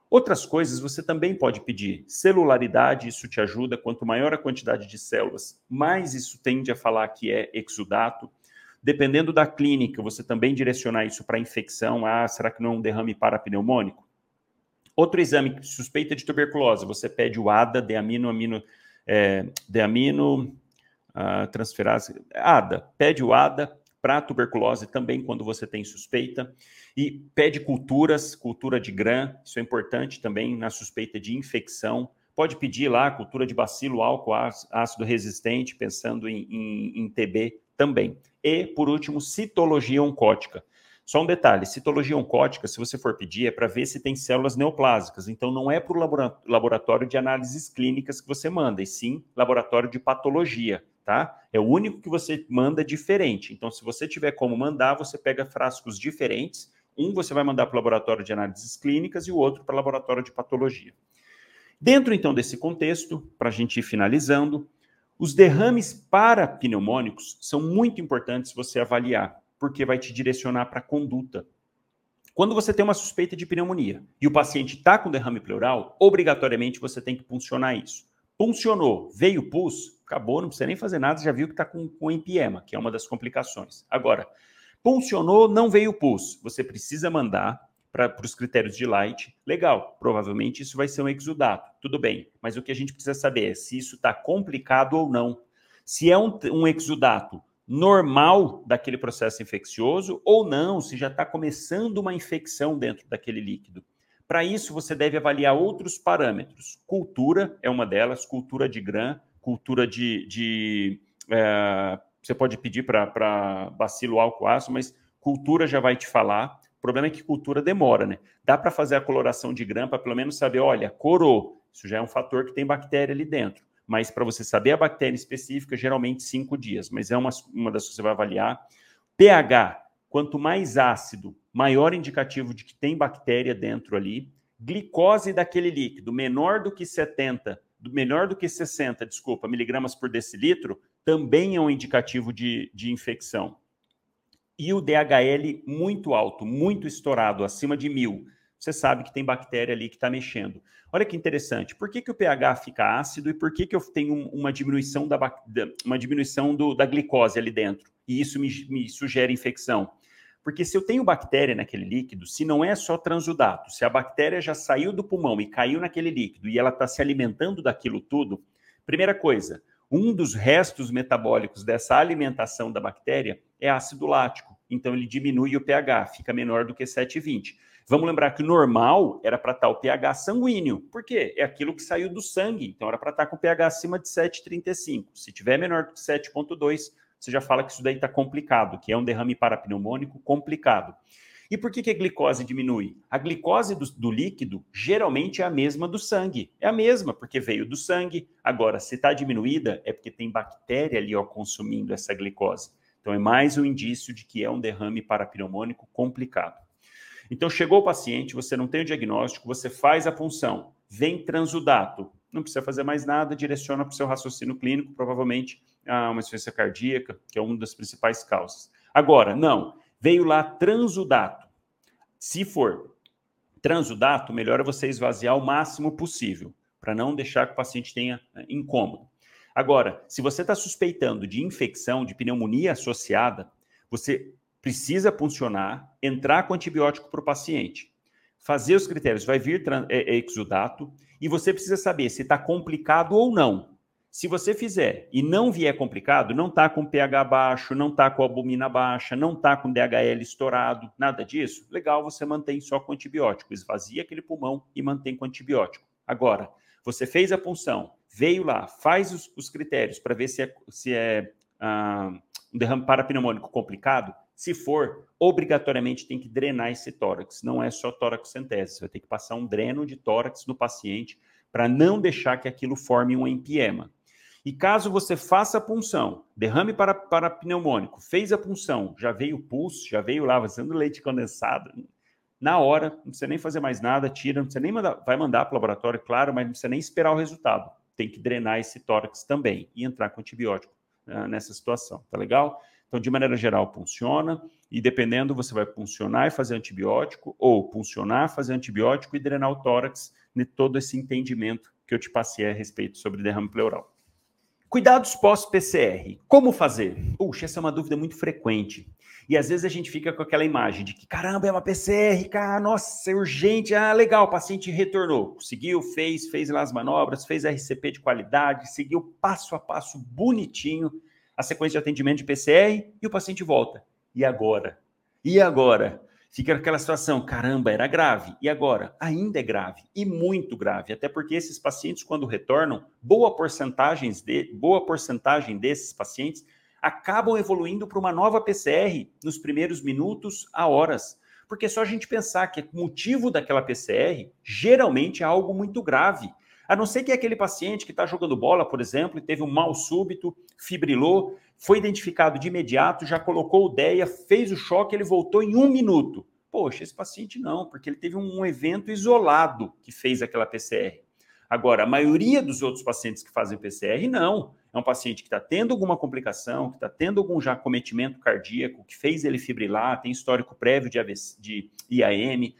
Outras coisas você também pode pedir. Celularidade, isso te ajuda. Quanto maior a quantidade de células, mais isso tende a falar que é exudato. Dependendo da clínica, você também direcionar isso para infecção. Ah, será que não é um derrame parapneumônico? Outro exame, suspeita de tuberculose, você pede o ADA, deamino, amino, é, deamino, uh, transferase, ADA, pede o ADA para tuberculose também quando você tem suspeita. E pede culturas, cultura de GRAM, isso é importante também na suspeita de infecção. Pode pedir lá cultura de bacilo, álcool, ácido resistente, pensando em, em, em TB também. E, por último, citologia oncótica. Só um detalhe: citologia oncótica, se você for pedir, é para ver se tem células neoplásicas. Então, não é para o laboratório de análises clínicas que você manda, e sim laboratório de patologia, tá? É o único que você manda diferente. Então, se você tiver como mandar, você pega frascos diferentes. Um você vai mandar para o laboratório de análises clínicas e o outro para o laboratório de patologia. Dentro, então, desse contexto, para a gente ir finalizando, os derrames parapneumônicos são muito importantes você avaliar, porque vai te direcionar para a conduta. Quando você tem uma suspeita de pneumonia e o paciente está com derrame pleural, obrigatoriamente você tem que puncionar isso. Puncionou, veio pus, acabou, não precisa nem fazer nada, já viu que está com, com empiema, que é uma das complicações. Agora, puncionou, não veio pus, você precisa mandar para os critérios de Light, legal, provavelmente isso vai ser um exudato, tudo bem, mas o que a gente precisa saber é se isso está complicado ou não. Se é um, um exudato normal daquele processo infeccioso ou não, se já está começando uma infecção dentro daquele líquido. Para isso, você deve avaliar outros parâmetros. Cultura é uma delas, cultura de GRAM, cultura de, de é, você pode pedir para bacilo álcool ácido, mas cultura já vai te falar. O problema é que cultura demora, né? Dá para fazer a coloração de grama para pelo menos saber, olha, corou. Isso já é um fator que tem bactéria ali dentro. Mas para você saber a bactéria específica, geralmente cinco dias. Mas é uma, uma das que você vai avaliar. pH, quanto mais ácido, maior indicativo de que tem bactéria dentro ali. Glicose daquele líquido, menor do que 70, menor do que 60, desculpa, miligramas por decilitro, também é um indicativo de, de infecção e o DHL muito alto, muito estourado, acima de mil, você sabe que tem bactéria ali que está mexendo. Olha que interessante. Por que, que o pH fica ácido e por que, que eu tenho uma diminuição, da, uma diminuição do, da glicose ali dentro? E isso me, me sugere infecção. Porque se eu tenho bactéria naquele líquido, se não é só transudato, se a bactéria já saiu do pulmão e caiu naquele líquido e ela está se alimentando daquilo tudo, primeira coisa, um dos restos metabólicos dessa alimentação da bactéria é ácido lático. Então ele diminui o pH, fica menor do que 7,20. Vamos lembrar que o normal era para estar o pH sanguíneo. Por quê? É aquilo que saiu do sangue. Então era para estar com o pH acima de 7,35. Se tiver menor do que 7,2, você já fala que isso daí está complicado, que é um derrame parapneumônico complicado. E por que, que a glicose diminui? A glicose do, do, líquido geralmente é a mesma do sangue. É a mesma, porque veio do sangue. Agora, se está diminuída, é porque tem bactéria ali ó, consumindo essa glicose. Então, é mais um indício de que é um derrame parapneumônico complicado. Então, chegou o paciente, você não tem o diagnóstico, você faz a punção, vem transudato, não precisa fazer mais nada, direciona para o seu raciocínio clínico, provavelmente a uma insuficiência cardíaca, que é uma das principais causas. Agora, não, veio lá transudato. Se for transudato, melhor é você esvaziar o máximo possível, para não deixar que o paciente tenha eh, incômodo. Agora, se você está suspeitando de infecção, de pneumonia associada, você precisa puncionar, entrar com antibiótico para o paciente, fazer os critérios, vai vir é, é, exudato, e você precisa saber se está complicado ou não. Se você fizer e não vier complicado, não está com pH baixo, não está com albumina baixa, não está com DHL estourado, nada disso, legal, você mantém só com antibiótico, esvazia aquele pulmão e mantém com antibiótico. Agora, você fez a punção, veio lá, faz os, os critérios para ver se é, se é ah, um derrame parapneumônico complicado, se for, obrigatoriamente tem que drenar esse tórax, não é só tórax-centese, você vai ter que passar um dreno de tórax no paciente para não deixar que aquilo forme um empiema. E caso você faça a punção, derrame para, para pneumônico, fez a punção, já veio o pulso, já veio lá vazando leite condensado, na hora, não precisa nem fazer mais nada, tira, não precisa nem mandar, vai mandar para o laboratório, claro, mas não precisa nem esperar o resultado. Tem que drenar esse tórax também e entrar com antibiótico uh, nessa situação, tá legal? Então, de maneira geral, funciona, e dependendo, você vai funcionar e fazer antibiótico, ou funcionar, fazer antibiótico e drenar o tórax, de todo esse entendimento que eu te passei a respeito sobre derrame pleural. Cuidados pós-PCR. Como fazer? Puxa, essa é uma dúvida muito frequente. E às vezes a gente fica com aquela imagem de que, caramba, é uma PCR, cara, nossa, é urgente, ah, legal, o paciente retornou, conseguiu, fez, fez lá as manobras, fez RCP de qualidade, seguiu passo a passo bonitinho a sequência de atendimento de PCR e o paciente volta. E agora? E agora? Fica aquela situação, caramba, era grave. E agora? Ainda é grave, e muito grave, até porque esses pacientes, quando retornam, boa porcentagem, de, boa porcentagem desses pacientes acabam evoluindo para uma nova PCR nos primeiros minutos a horas. Porque só a gente pensar que o motivo daquela PCR geralmente é algo muito grave. A não ser que é aquele paciente que está jogando bola, por exemplo, e teve um mal súbito, fibrilou, foi identificado de imediato, já colocou o DEA, fez o choque, ele voltou em um minuto. Poxa, esse paciente não, porque ele teve um evento isolado que fez aquela PCR. Agora, a maioria dos outros pacientes que fazem PCR, não. É um paciente que está tendo alguma complicação, que está tendo algum já cometimento cardíaco, que fez ele fibrilar, tem histórico prévio de, AVC, de IAM,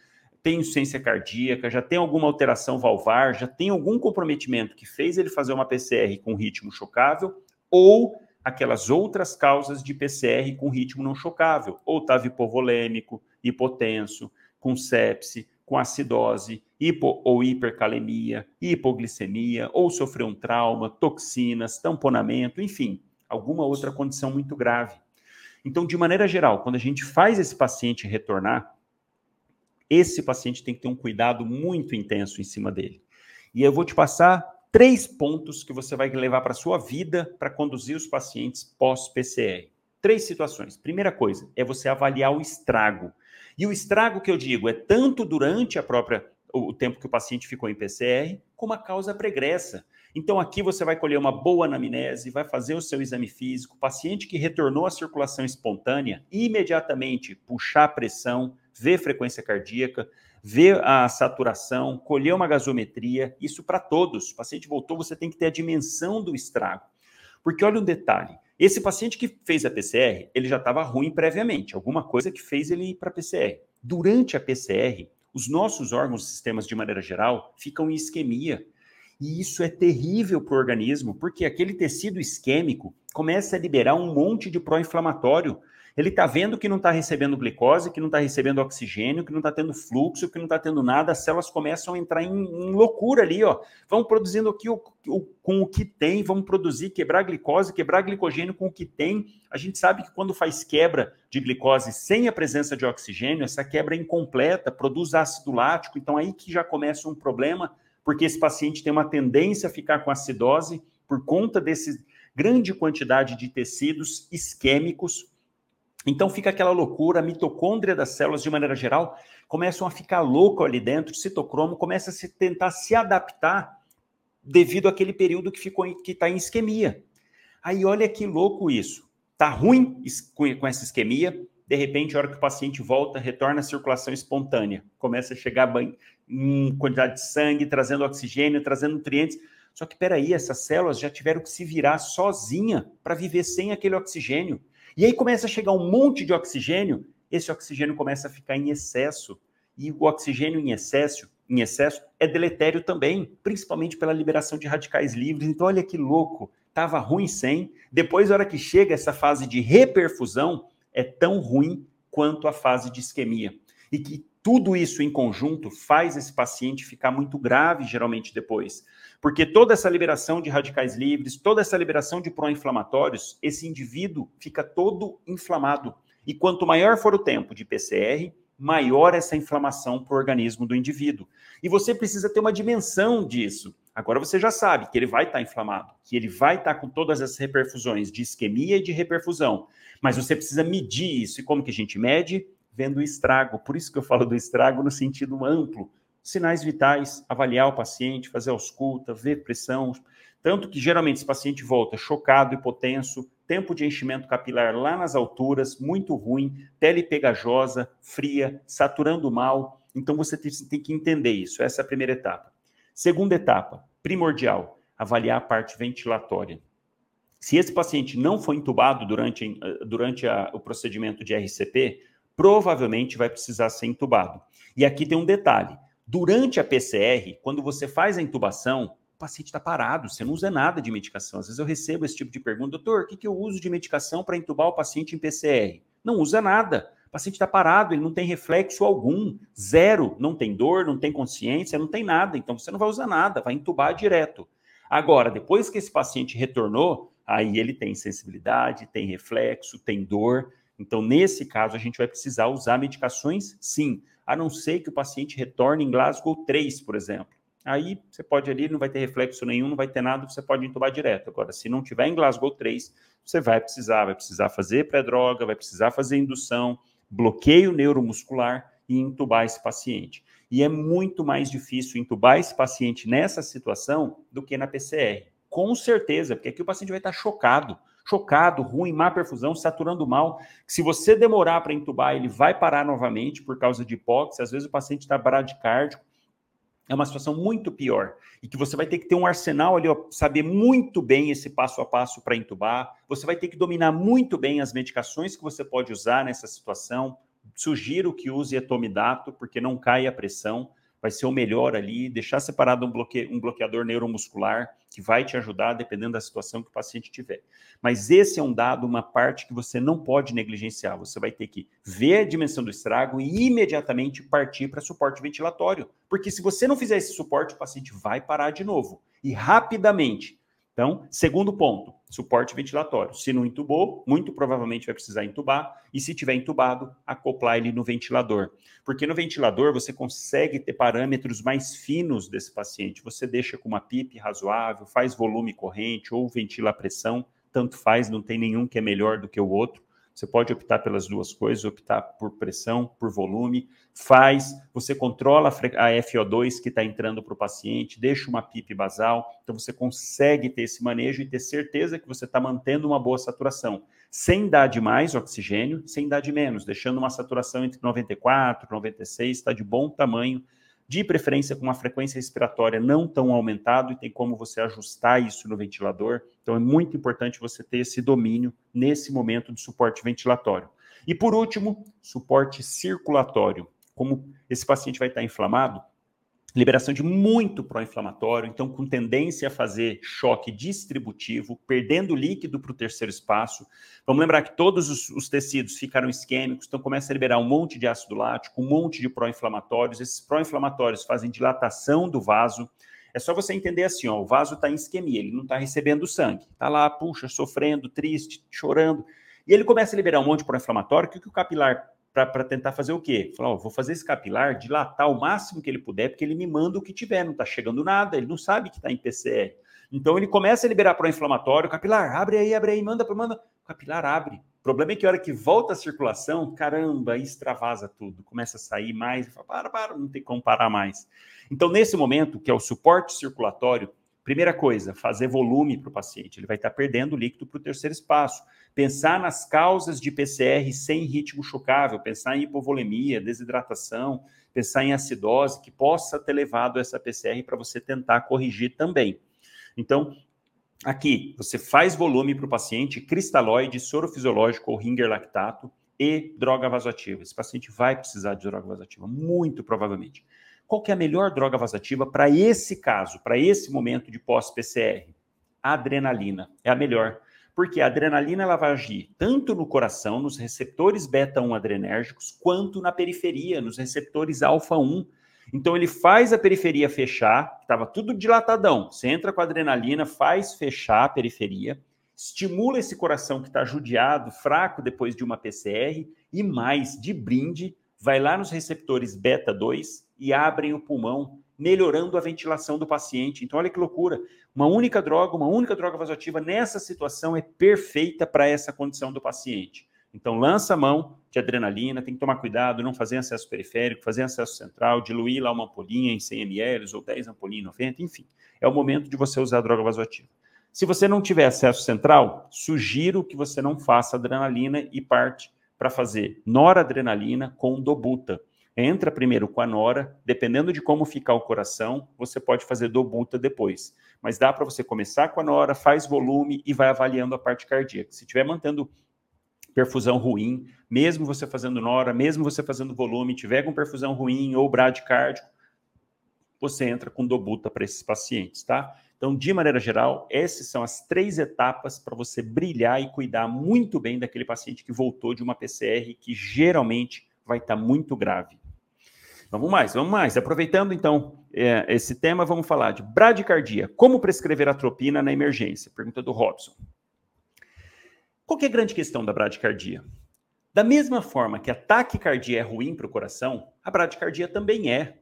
tem insuficiência cardíaca, já tem alguma alteração valvar, já tem algum comprometimento que fez ele fazer uma PCR com ritmo chocável, ou aquelas outras causas de PCR com ritmo não chocável, ou estava hipovolêmico, hipotenso, com sepse, com acidose, hipo ou hipercalemia, hipoglicemia, ou sofreu um trauma, toxinas, tamponamento, enfim, alguma outra condição muito grave. Então, de maneira geral, quando a gente faz esse paciente retornar, esse paciente tem que ter um cuidado muito intenso em cima dele. E eu vou te passar três pontos que você vai levar para a sua vida para conduzir os pacientes pós-PCR. Três situações. Primeira coisa é você avaliar o estrago. E o estrago que eu digo é tanto durante a própria o tempo que o paciente ficou em PCR, como a causa pregressa. Então, aqui você vai colher uma boa anamnese, vai fazer o seu exame físico. Paciente que retornou à circulação espontânea, imediatamente puxar a pressão, ver frequência cardíaca, ver a saturação, colher uma gasometria, isso para todos. O paciente voltou, você tem que ter a dimensão do estrago. Porque olha um detalhe, esse paciente que fez a PCR, ele já estava ruim previamente, alguma coisa que fez ele ir para a PCR. Durante a PCR, os nossos órgãos sistemas, de maneira geral, ficam em isquemia. E isso é terrível para o organismo, porque aquele tecido isquêmico começa a liberar um monte de pró-inflamatório. Ele está vendo que não está recebendo glicose, que não está recebendo oxigênio, que não está tendo fluxo, que não está tendo nada, as células começam a entrar em, em loucura ali, ó. Vão produzindo aqui o, o, com o que tem, vão produzir, quebrar glicose, quebrar glicogênio com o que tem. A gente sabe que quando faz quebra de glicose sem a presença de oxigênio, essa quebra é incompleta, produz ácido lático, então aí que já começa um problema porque esse paciente tem uma tendência a ficar com acidose por conta desse grande quantidade de tecidos isquêmicos. Então fica aquela loucura, a mitocôndria das células, de maneira geral, começam a ficar louco ali dentro, o citocromo começa a se tentar se adaptar devido àquele período que ficou que está em isquemia. Aí olha que louco isso. Tá ruim com essa isquemia, de repente, a hora que o paciente volta, retorna à circulação espontânea, começa a chegar em quantidade de sangue, trazendo oxigênio, trazendo nutrientes. Só que, peraí, essas células já tiveram que se virar sozinha para viver sem aquele oxigênio. E aí começa a chegar um monte de oxigênio, esse oxigênio começa a ficar em excesso. E o oxigênio em excesso, em excesso é deletério também, principalmente pela liberação de radicais livres. Então, olha que louco, estava ruim sem. Depois, a hora que chega essa fase de reperfusão, é tão ruim quanto a fase de isquemia. E que tudo isso em conjunto faz esse paciente ficar muito grave, geralmente depois. Porque toda essa liberação de radicais livres, toda essa liberação de pró-inflamatórios, esse indivíduo fica todo inflamado. E quanto maior for o tempo de PCR, maior essa inflamação para o organismo do indivíduo. E você precisa ter uma dimensão disso. Agora você já sabe que ele vai estar inflamado, que ele vai estar com todas as reperfusões de isquemia e de reperfusão. Mas você precisa medir isso. E como que a gente mede? Vendo o estrago. Por isso que eu falo do estrago no sentido amplo. Sinais vitais, avaliar o paciente, fazer ausculta, ver pressão. Tanto que geralmente esse paciente volta chocado, hipotenso, tempo de enchimento capilar lá nas alturas, muito ruim, pele pegajosa, fria, saturando mal. Então você tem que entender isso. Essa é a primeira etapa. Segunda etapa, primordial, avaliar a parte ventilatória. Se esse paciente não foi intubado durante, eh, durante a, o procedimento de RCP, provavelmente vai precisar ser intubado. E aqui tem um detalhe: durante a PCR, quando você faz a intubação, o paciente está parado, você não usa nada de medicação. Às vezes eu recebo esse tipo de pergunta, doutor, o que, que eu uso de medicação para intubar o paciente em PCR? Não usa nada. O paciente está parado, ele não tem reflexo algum, zero, não tem dor, não tem consciência, não tem nada. Então você não vai usar nada, vai intubar direto. Agora, depois que esse paciente retornou, aí ele tem sensibilidade, tem reflexo, tem dor. Então, nesse caso, a gente vai precisar usar medicações, sim, a não ser que o paciente retorne em Glasgow 3, por exemplo. Aí você pode ali, não vai ter reflexo nenhum, não vai ter nada, você pode entubar direto. Agora, se não tiver em Glasgow 3, você vai precisar, vai precisar fazer pré-droga, vai precisar fazer indução, bloqueio neuromuscular e entubar esse paciente. E é muito mais difícil entubar esse paciente nessa situação do que na PCR. Com certeza, porque aqui o paciente vai estar chocado, chocado, ruim, má perfusão, saturando mal. Se você demorar para entubar, ele vai parar novamente por causa de hipóxia. Às vezes o paciente está bradicárdico. É uma situação muito pior. E que você vai ter que ter um arsenal ali, ó, saber muito bem esse passo a passo para entubar. Você vai ter que dominar muito bem as medicações que você pode usar nessa situação. Sugiro que use etomidato, porque não cai a pressão vai ser o melhor ali, deixar separado um, bloque, um bloqueador neuromuscular que vai te ajudar dependendo da situação que o paciente tiver. Mas esse é um dado, uma parte que você não pode negligenciar. Você vai ter que ver a dimensão do estrago e imediatamente partir para suporte ventilatório. Porque se você não fizer esse suporte, o paciente vai parar de novo. E rapidamente. Então, segundo ponto, suporte ventilatório. Se não entubou, muito provavelmente vai precisar entubar, e se tiver entubado, acoplar ele no ventilador. Porque no ventilador você consegue ter parâmetros mais finos desse paciente. Você deixa com uma PIP razoável, faz volume corrente ou ventila a pressão, tanto faz, não tem nenhum que é melhor do que o outro. Você pode optar pelas duas coisas, optar por pressão, por volume, faz, você controla a FO2 que está entrando para o paciente, deixa uma PIP basal, então você consegue ter esse manejo e ter certeza que você está mantendo uma boa saturação, sem dar de mais oxigênio, sem dar de menos, deixando uma saturação entre 94 e 96, está de bom tamanho, de preferência com uma frequência respiratória não tão aumentada, e tem como você ajustar isso no ventilador. Então é muito importante você ter esse domínio nesse momento de suporte ventilatório. E por último, suporte circulatório. Como esse paciente vai estar inflamado, liberação de muito pró-inflamatório, então com tendência a fazer choque distributivo, perdendo líquido para o terceiro espaço. Vamos lembrar que todos os, os, tecidos ficaram isquêmicos, então começa a liberar um monte de ácido lático, um monte de pró-inflamatórios. Esses pró-inflamatórios fazem dilatação do vaso. É só você entender assim, ó, o vaso está em isquemia, ele não está recebendo sangue. Está lá, puxa, sofrendo, triste, chorando. E ele começa a liberar um monte de pró-inflamatório, que o capilar para tentar fazer o quê? Falar, ó, vou fazer esse capilar dilatar o máximo que ele puder, porque ele me manda o que tiver, não está chegando nada, ele não sabe que está em PCR. Então ele começa a liberar pró-inflamatório, capilar, abre aí, abre aí, manda, manda. O capilar abre. O problema é que a hora que volta a circulação, caramba, extravasa tudo, começa a sair mais, fala, para, para, não tem como parar mais. Então, nesse momento, que é o suporte circulatório, Primeira coisa, fazer volume para o paciente. Ele vai estar perdendo líquido para o terceiro espaço. Pensar nas causas de PCR sem ritmo chocável, pensar em hipovolemia, desidratação, pensar em acidose, que possa ter levado essa PCR para você tentar corrigir também. Então, aqui, você faz volume para o paciente, cristalóide, soro fisiológico ou ringer lactato e droga vasoativa. Esse paciente vai precisar de droga vasoativa, muito provavelmente. Qual é a melhor droga vasoativa para esse caso, para esse momento de pós-PCR? Adrenalina é a melhor, porque a adrenalina ela vai agir tanto no coração, nos receptores beta-1 adrenérgicos, quanto na periferia, nos receptores alfa-1. Então ele faz a periferia fechar, estava tudo dilatadão. Você entra com a adrenalina, faz fechar a periferia, estimula esse coração que está judiado, fraco depois de uma PCR, e mais, de brinde, vai lá nos receptores beta 2 e abrem o pulmão, melhorando a ventilação do paciente. Então, olha que loucura. Uma única droga, uma única droga vasoativa nessa situação é perfeita para essa condição do paciente. Então, lança a mão de adrenalina, tem que tomar cuidado, não fazer acesso periférico, fazer acesso central, diluir lá uma ampolinha em 100 ml ou 10 ampolinhas em 90, enfim. É o momento de você usar a droga vasoativa. Se você não tiver acesso central, sugiro que você não faça adrenalina e parte para fazer noradrenalina com dobuta. Entra primeiro com a nora, dependendo de como ficar o coração, você pode fazer dobuta depois. Mas dá para você começar com a nora, faz volume e vai avaliando a parte cardíaca. Se estiver mantendo perfusão ruim, mesmo você fazendo nora, mesmo você fazendo volume, tiver com perfusão ruim ou bradicárdio, você entra com dobuta para esses pacientes, tá? Então, de maneira geral, essas são as três etapas para você brilhar e cuidar muito bem daquele paciente que voltou de uma PCR que geralmente vai estar tá muito grave. Vamos mais, vamos mais. Aproveitando então é, esse tema, vamos falar de bradicardia. Como prescrever atropina na emergência? Pergunta do Robson. Qual é a grande questão da bradicardia? Da mesma forma que a taquicardia é ruim para o coração, a bradicardia também é.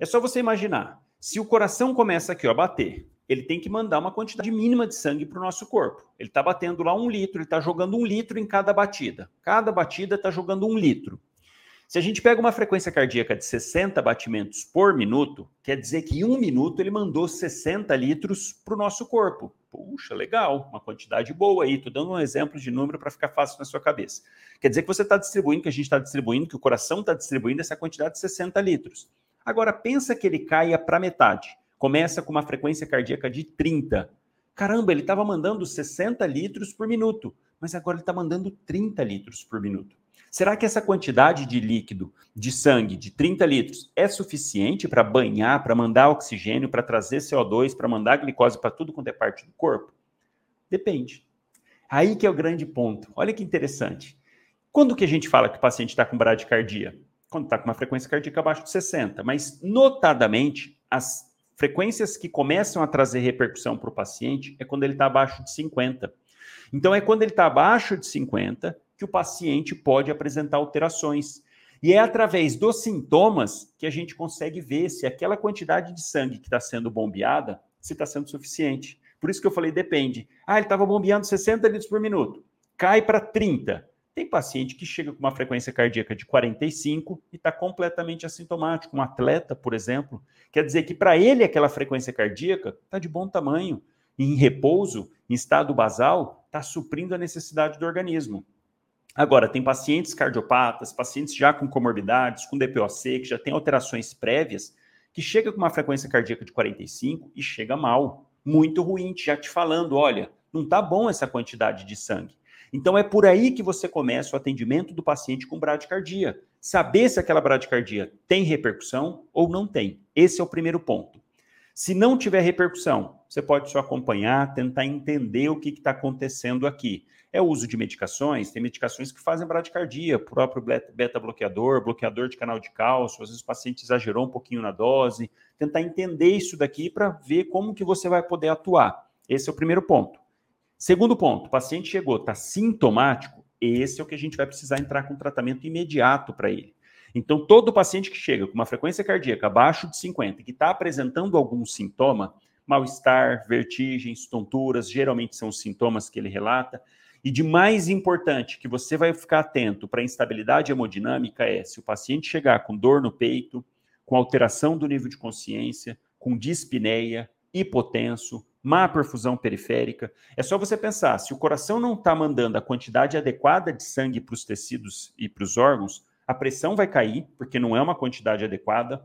É só você imaginar, se o coração começa aqui ó, a bater, ele tem que mandar uma quantidade mínima de sangue para o nosso corpo. Ele está batendo lá um litro, ele está jogando um litro em cada batida. Cada batida está jogando um litro. Se a gente pega uma frequência cardíaca de 60 batimentos por minuto, quer dizer que em um minuto ele mandou 60 litros para o nosso corpo. Puxa, legal, uma quantidade boa aí. Estou dando um exemplo de número para ficar fácil na sua cabeça. Quer dizer que você está distribuindo, que a gente está distribuindo, que o coração está distribuindo essa quantidade de 60 litros. Agora, pensa que ele caia para metade começa com uma frequência cardíaca de 30. Caramba, ele estava mandando 60 litros por minuto, mas agora ele está mandando 30 litros por minuto. Será que essa quantidade de líquido, de sangue, de 30 litros, é suficiente para banhar, para mandar oxigênio, para trazer CO2, para mandar glicose para tudo quanto é parte do corpo? Depende. Aí que é o grande ponto. Olha que interessante. Quando que a gente fala que o paciente está com bradicardia? Quando está com uma frequência cardíaca abaixo de 60. Mas, notadamente, as Frequências que começam a trazer repercussão para o paciente é quando ele está abaixo de 50. Então, é quando ele está abaixo de 50 que o paciente pode apresentar alterações. E é através dos sintomas que a gente consegue ver se aquela quantidade de sangue que está sendo bombeada se está sendo suficiente. Por isso que eu falei, depende. Ah, ele estava bombeando 60 litros por minuto, cai para 30. Tem paciente que chega com uma frequência cardíaca de 45 e está completamente assintomático. Um atleta, por exemplo, quer dizer que para ele aquela frequência cardíaca está de bom tamanho, em repouso, em estado basal, está suprindo a necessidade do organismo. Agora, tem pacientes cardiopatas, pacientes já com comorbidades, com DPOC, que já tem alterações prévias, que chega com uma frequência cardíaca de 45 e chega mal, muito ruim, já te falando, olha, não está bom essa quantidade de sangue. Então é por aí que você começa o atendimento do paciente com bradicardia. Saber se aquela bradicardia tem repercussão ou não tem. Esse é o primeiro ponto. Se não tiver repercussão, você pode só acompanhar, tentar entender o que está acontecendo aqui é o uso de medicações, tem medicações que fazem bradicardia, próprio beta-bloqueador, bloqueador de canal de cálcio, às vezes o paciente exagerou um pouquinho na dose, tentar entender isso daqui para ver como que você vai poder atuar. Esse é o primeiro ponto. Segundo ponto, o paciente chegou, está sintomático, esse é o que a gente vai precisar entrar com tratamento imediato para ele. Então, todo paciente que chega com uma frequência cardíaca abaixo de 50 e que está apresentando algum sintoma, mal-estar, vertigens, tonturas, geralmente são os sintomas que ele relata, e de mais importante que você vai ficar atento para a instabilidade hemodinâmica é se o paciente chegar com dor no peito, com alteração do nível de consciência, com dispneia, hipotenso, má perfusão periférica. É só você pensar, se o coração não está mandando a quantidade adequada de sangue para os tecidos e para os órgãos, a pressão vai cair, porque não é uma quantidade adequada,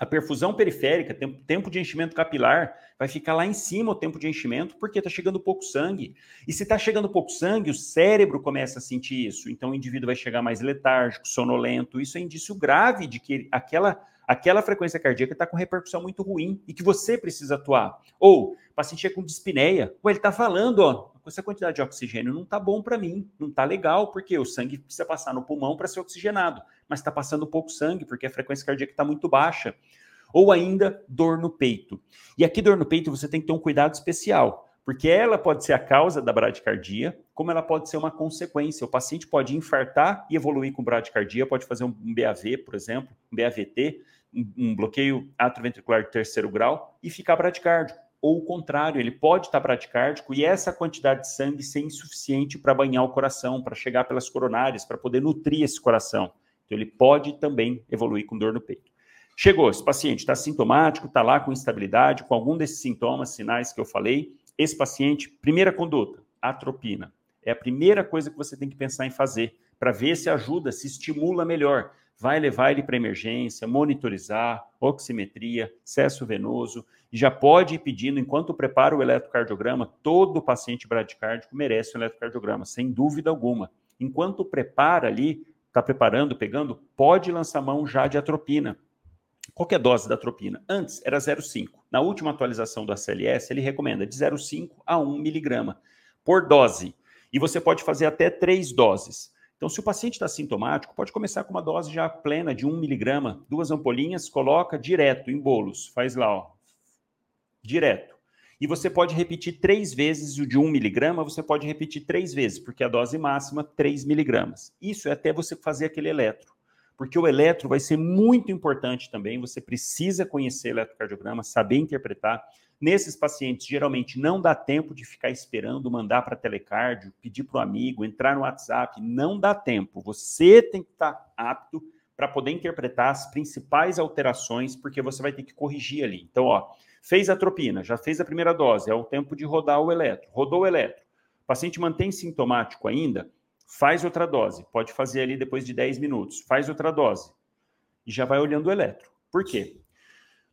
a perfusão periférica, tempo, tempo de enchimento capilar, vai ficar lá em cima o tempo de enchimento, porque está chegando pouco sangue. E se está chegando pouco sangue, o cérebro começa a sentir isso. Então o indivíduo vai chegar mais letárgico, sonolento. Isso é indício grave de que aquela, aquela frequência cardíaca está com repercussão muito ruim e que você precisa atuar. Ou paciente é com dispneia, ou ele está falando, ó, essa quantidade de oxigênio não está bom para mim, não está legal, porque o sangue precisa passar no pulmão para ser oxigenado, mas está passando pouco sangue, porque a frequência cardíaca está muito baixa. Ou ainda, dor no peito. E aqui, dor no peito, você tem que ter um cuidado especial, porque ela pode ser a causa da bradicardia, como ela pode ser uma consequência. O paciente pode infartar e evoluir com bradicardia, pode fazer um BAV, por exemplo, um BAVT, um bloqueio atrioventricular de terceiro grau, e ficar bradicárdio ou o contrário, ele pode estar bradicárdico e essa quantidade de sangue ser insuficiente para banhar o coração, para chegar pelas coronárias, para poder nutrir esse coração. Então, ele pode também evoluir com dor no peito. Chegou, esse paciente está sintomático, está lá com instabilidade, com algum desses sintomas, sinais que eu falei. Esse paciente, primeira conduta, atropina. É a primeira coisa que você tem que pensar em fazer para ver se ajuda, se estimula melhor vai levar ele para emergência, monitorizar, oximetria, acesso venoso, e já pode ir pedindo, enquanto prepara o eletrocardiograma, todo paciente bradicárdico merece um eletrocardiograma, sem dúvida alguma. Enquanto prepara ali, está preparando, pegando, pode lançar mão já de atropina. Qual é a dose da atropina? Antes era 0,5. Na última atualização do ACLS, ele recomenda de 0,5 a 1 miligrama por dose. E você pode fazer até três doses. Então, se o paciente está sintomático, pode começar com uma dose já plena de 1 miligrama, duas ampolinhas, coloca direto em bolos, faz lá, ó, direto. E você pode repetir três vezes o de 1 miligrama, você pode repetir três vezes, porque a dose máxima 3 miligramas. Isso é até você fazer aquele eletro, porque o eletro vai ser muito importante também, você precisa conhecer eletrocardiograma, saber interpretar, Nesses pacientes, geralmente não dá tempo de ficar esperando, mandar para telecardio, pedir para o amigo, entrar no WhatsApp, não dá tempo. Você tem que estar apto para poder interpretar as principais alterações, porque você vai ter que corrigir ali. Então, ó, fez a tropina, já fez a primeira dose, é o tempo de rodar o eletro. Rodou o eletro. O paciente mantém sintomático ainda, faz outra dose. Pode fazer ali depois de 10 minutos. Faz outra dose. E já vai olhando o eletro. Por quê?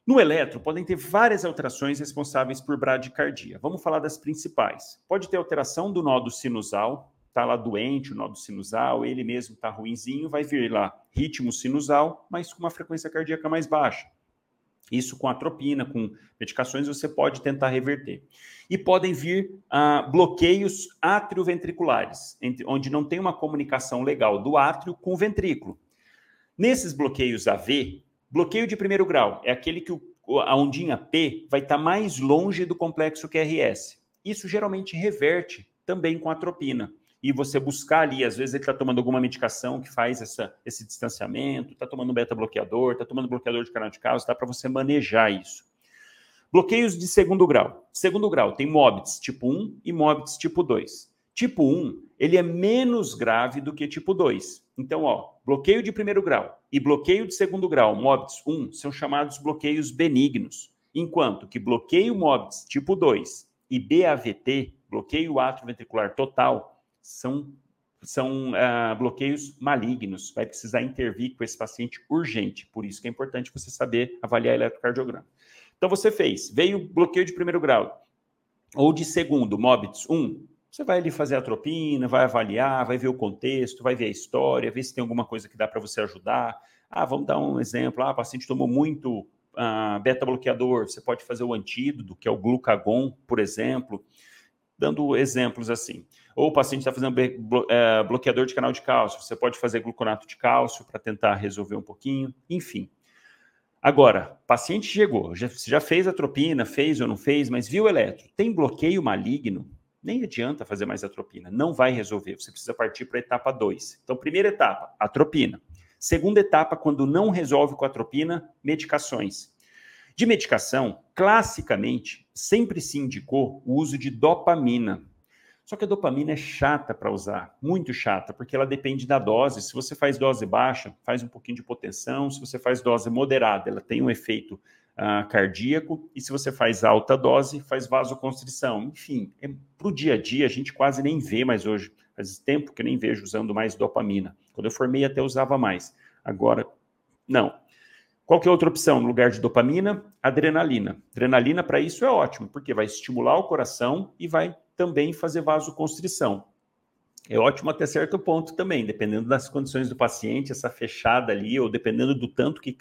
No eletro, podem ter várias alterações responsáveis por bradicardia. Vamos falar das principais. Pode ter alteração do nodo sinusal, está lá doente o nodo sinusal, ele mesmo está ruinzinho, vai vir lá ritmo sinusal, mas com uma frequência cardíaca mais baixa. Isso com atropina, com medicações, você pode tentar reverter. E podem vir ah, bloqueios atrioventriculares, entre, onde não tem uma comunicação legal do átrio com o ventrículo. Nesses bloqueios AV, Bloqueio de primeiro grau é aquele que o a ondinha P vai estar mais longe do complexo QRS. Isso geralmente reverte também com atropina. E você buscar ali, às vezes ele está tomando alguma medicação que faz essa, esse distanciamento, está tomando beta-bloqueador, está tomando bloqueador de canal de cálcio, dá para você manejar isso. Bloqueios de segundo grau. Segundo grau tem MOBITS tipo 1 e MOBITS tipo 2. Tipo 1, ele é menos grave do que tipo 2. Então, ó, bloqueio de primeiro grau e bloqueio de segundo grau, MOBITS 1, são chamados bloqueios benignos, enquanto que bloqueio MOBITS tipo 2 e BAVT, bloqueio atrioventricular total, são, são uh, bloqueios malignos. Vai precisar intervir com esse paciente urgente. Por isso que é importante você saber avaliar eletrocardiograma. Então você fez, veio bloqueio de primeiro grau ou de segundo, MOBITS 1, você vai ali fazer a tropina, vai avaliar, vai ver o contexto, vai ver a história, ver se tem alguma coisa que dá para você ajudar. Ah, vamos dar um exemplo. Ah, o paciente tomou muito uh, beta-bloqueador, você pode fazer o antídoto, que é o glucagon, por exemplo, dando exemplos assim. Ou o paciente está fazendo é, bloqueador de canal de cálcio, você pode fazer gluconato de cálcio para tentar resolver um pouquinho, enfim. Agora, paciente chegou, já, já fez a tropina, fez ou não fez, mas viu o eletro, tem bloqueio maligno, nem adianta fazer mais atropina, não vai resolver, você precisa partir para a etapa 2. Então, primeira etapa, atropina. Segunda etapa, quando não resolve com a atropina, medicações. De medicação, classicamente, sempre se indicou o uso de dopamina. Só que a dopamina é chata para usar, muito chata, porque ela depende da dose. Se você faz dose baixa, faz um pouquinho de hipotensão. Se você faz dose moderada, ela tem um efeito uh, cardíaco. E se você faz alta dose, faz vasoconstrição. Enfim, é, para o dia a dia, a gente quase nem vê mais hoje. Faz tempo que eu nem vejo usando mais dopamina. Quando eu formei, até usava mais. Agora, não. Qual que é outra opção no lugar de dopamina? Adrenalina. Adrenalina para isso é ótimo, porque vai estimular o coração e vai também fazer vasoconstrição. É ótimo até certo ponto também, dependendo das condições do paciente, essa fechada ali, ou dependendo do tanto que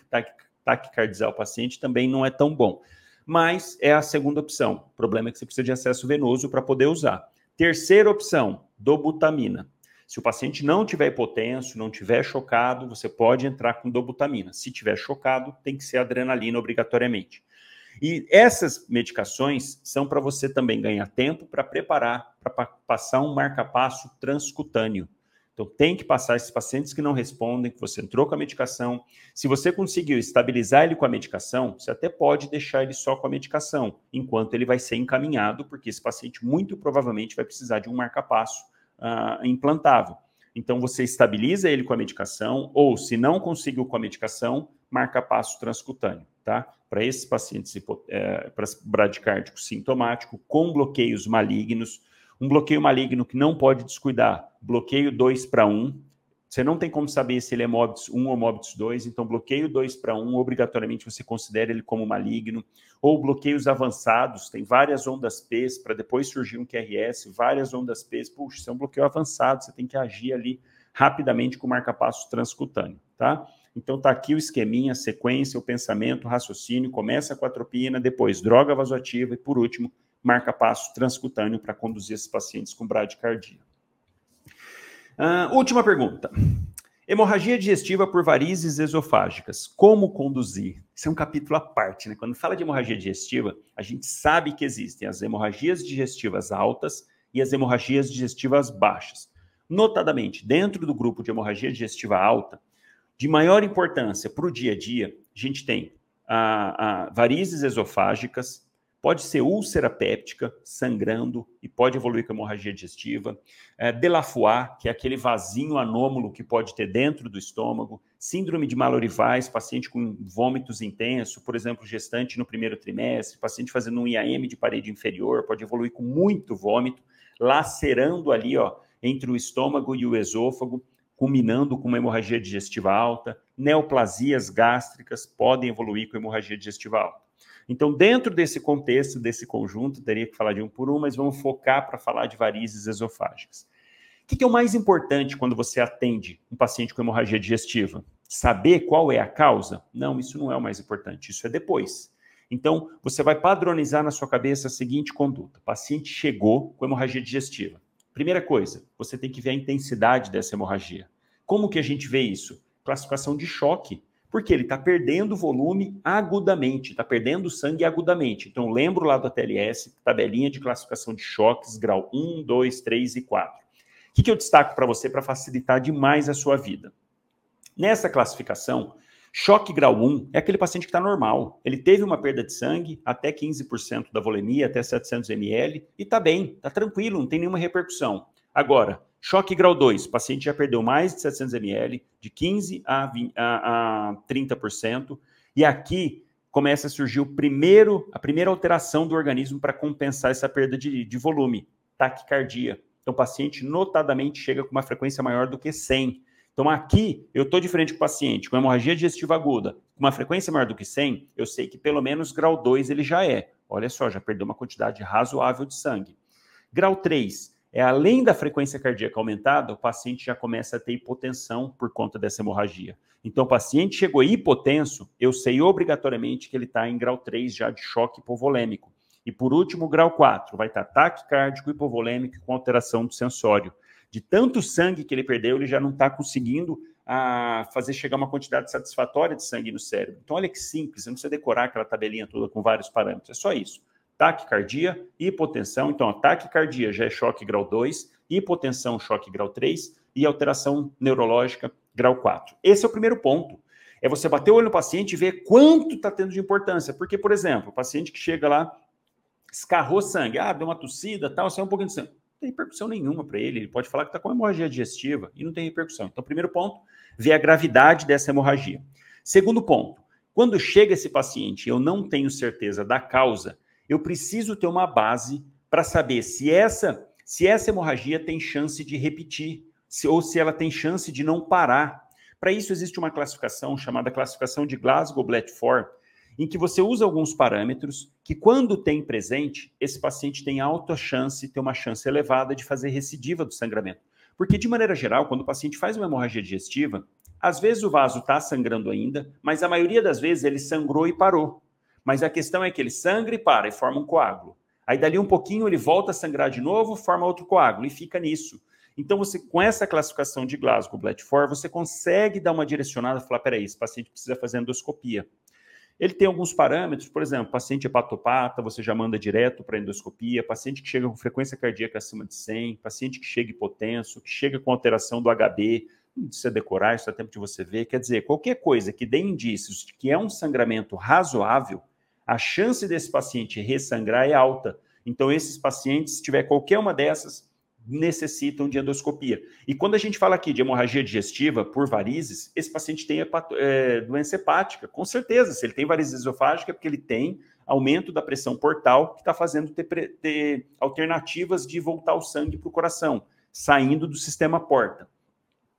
taquicardizar o paciente, também não é tão bom. Mas é a segunda opção. O problema é que você precisa de acesso venoso para poder usar. Terceira opção, dobutamina. Se o paciente não tiver hipotenso, não tiver chocado, você pode entrar com dobutamina. Se tiver chocado, tem que ser adrenalina obrigatoriamente. E essas medicações são para você também ganhar tempo para preparar, para passar um marca-passo transcutâneo. Então, tem que passar esses pacientes que não respondem, que você entrou com a medicação. Se você conseguiu estabilizar ele com a medicação, você até pode deixar ele só com a medicação, enquanto ele vai ser encaminhado, porque esse paciente muito provavelmente vai precisar de um marca-passo uh, implantável. Então, você estabiliza ele com a medicação, ou se não conseguiu com a medicação, marca passo transcutâneo, tá? Para esses pacientes é, bradicárdicos sintomático com bloqueios malignos, um bloqueio maligno que não pode descuidar, bloqueio 2 para 1, você não tem como saber se ele é MOBITS 1 ou MOBITS 2, então bloqueio 2 para 1, obrigatoriamente você considera ele como maligno, ou bloqueios avançados, tem várias ondas P para depois surgir um QRS, várias ondas P, puxa, isso é um bloqueio avançado, você tem que agir ali rapidamente com marca-passo transcutâneo, tá? Então tá aqui o esqueminha, a sequência, o pensamento, o raciocínio, começa com a atropina, depois droga vasoativa e por último, marca-passo transcutâneo para conduzir esses pacientes com bradicardia. Uh, última pergunta. Hemorragia digestiva por varizes esofágicas. Como conduzir? Isso é um capítulo à parte, né? Quando fala de hemorragia digestiva, a gente sabe que existem as hemorragias digestivas altas e as hemorragias digestivas baixas. Notadamente, dentro do grupo de hemorragia digestiva alta, de maior importância para o dia a dia, a gente tem a, a varizes esofágicas, Pode ser úlcera péptica, sangrando, e pode evoluir com hemorragia digestiva. É, que é aquele vasinho anômalo que pode ter dentro do estômago. Síndrome de Mallory-Weiss, paciente com vômitos intensos, por exemplo, gestante no primeiro trimestre, paciente fazendo um IAM de parede inferior, pode evoluir com muito vômito, lacerando ali, ó, entre o estômago e o esôfago, culminando com uma hemorragia digestiva alta. Neoplasias gástricas podem evoluir com hemorragia digestiva alta. Então, dentro desse contexto, desse conjunto, teria que falar de um por um, mas vamos focar para falar de varizes esofágicas. O que é o mais importante quando você atende um paciente com hemorragia digestiva? Saber qual é a causa? Não, isso não é o mais importante, isso é depois. Então, você vai padronizar na sua cabeça a seguinte conduta: o paciente chegou com hemorragia digestiva. Primeira coisa, você tem que ver a intensidade dessa hemorragia. Como que a gente vê isso? Classificação de choque. Porque ele está perdendo volume agudamente, está perdendo sangue agudamente. Então, lembro lá do TLS, tabelinha de classificação de choques, grau 1, 2, 3 e 4. O que, que eu destaco para você para facilitar demais a sua vida? Nessa classificação, choque grau 1 é aquele paciente que está normal. Ele teve uma perda de sangue até 15% da volemia, até 700 ml, e está bem, está tranquilo, não tem nenhuma repercussão. Agora, choque grau 2, o paciente já perdeu mais de 700 ml, de 15% a, 20, a, a 30%, e aqui começa a surgir o primeiro, a primeira alteração do organismo para compensar essa perda de, de volume, taquicardia. Então, o paciente notadamente chega com uma frequência maior do que 100. Então, aqui, eu estou diferente com o paciente com hemorragia digestiva aguda, com uma frequência maior do que 100, eu sei que pelo menos grau 2 ele já é. Olha só, já perdeu uma quantidade razoável de sangue. Grau 3 é além da frequência cardíaca aumentada, o paciente já começa a ter hipotensão por conta dessa hemorragia. Então, o paciente chegou hipotenso, eu sei obrigatoriamente que ele está em grau 3 já de choque hipovolêmico. E por último, grau 4, vai estar tá taquicárdico hipovolêmico com alteração do sensório de tanto sangue que ele perdeu, ele já não está conseguindo a ah, fazer chegar uma quantidade satisfatória de sangue no cérebro. Então, olha que simples, não precisa decorar aquela tabelinha toda com vários parâmetros, é só isso. Taquicardia, hipotensão, então, a taquicardia já é choque grau 2, hipotensão, choque grau 3 e alteração neurológica grau 4. Esse é o primeiro ponto. É você bater o olho no paciente e ver quanto está tendo de importância. Porque, por exemplo, o paciente que chega lá, escarrou sangue, ah, deu uma tossida, tal, saiu um pouquinho de sangue tem repercussão nenhuma para ele. Ele pode falar que está com hemorragia digestiva e não tem repercussão. Então, primeiro ponto, ver a gravidade dessa hemorragia. Segundo ponto, quando chega esse paciente, eu não tenho certeza da causa, eu preciso ter uma base para saber se essa, se essa hemorragia tem chance de repetir, se, ou se ela tem chance de não parar. Para isso existe uma classificação chamada classificação de Glasgow-Blatford, em que você usa alguns parâmetros que, quando tem presente, esse paciente tem alta chance, tem uma chance elevada de fazer recidiva do sangramento. Porque, de maneira geral, quando o paciente faz uma hemorragia digestiva, às vezes o vaso está sangrando ainda, mas a maioria das vezes ele sangrou e parou. Mas a questão é que ele sangra e para e forma um coágulo. Aí, dali um pouquinho, ele volta a sangrar de novo, forma outro coágulo e fica nisso. Então, você, com essa classificação de Glasgow, Blatford, você consegue dar uma direcionada falar: peraí, esse paciente precisa fazer endoscopia. Ele tem alguns parâmetros, por exemplo, paciente hepatopata, você já manda direto para endoscopia, paciente que chega com frequência cardíaca acima de 100, paciente que chega hipotenso, que chega com alteração do HB, não precisa decorar, isso é tempo de você ver. Quer dizer, qualquer coisa que dê indícios de que é um sangramento razoável, a chance desse paciente ressangrar é alta. Então, esses pacientes, se tiver qualquer uma dessas, necessitam de endoscopia. E quando a gente fala aqui de hemorragia digestiva por varizes, esse paciente tem hepato, é, doença hepática, com certeza. Se ele tem varizes esofágica, é porque ele tem aumento da pressão portal, que está fazendo ter, ter, alternativas de voltar o sangue para o coração, saindo do sistema porta.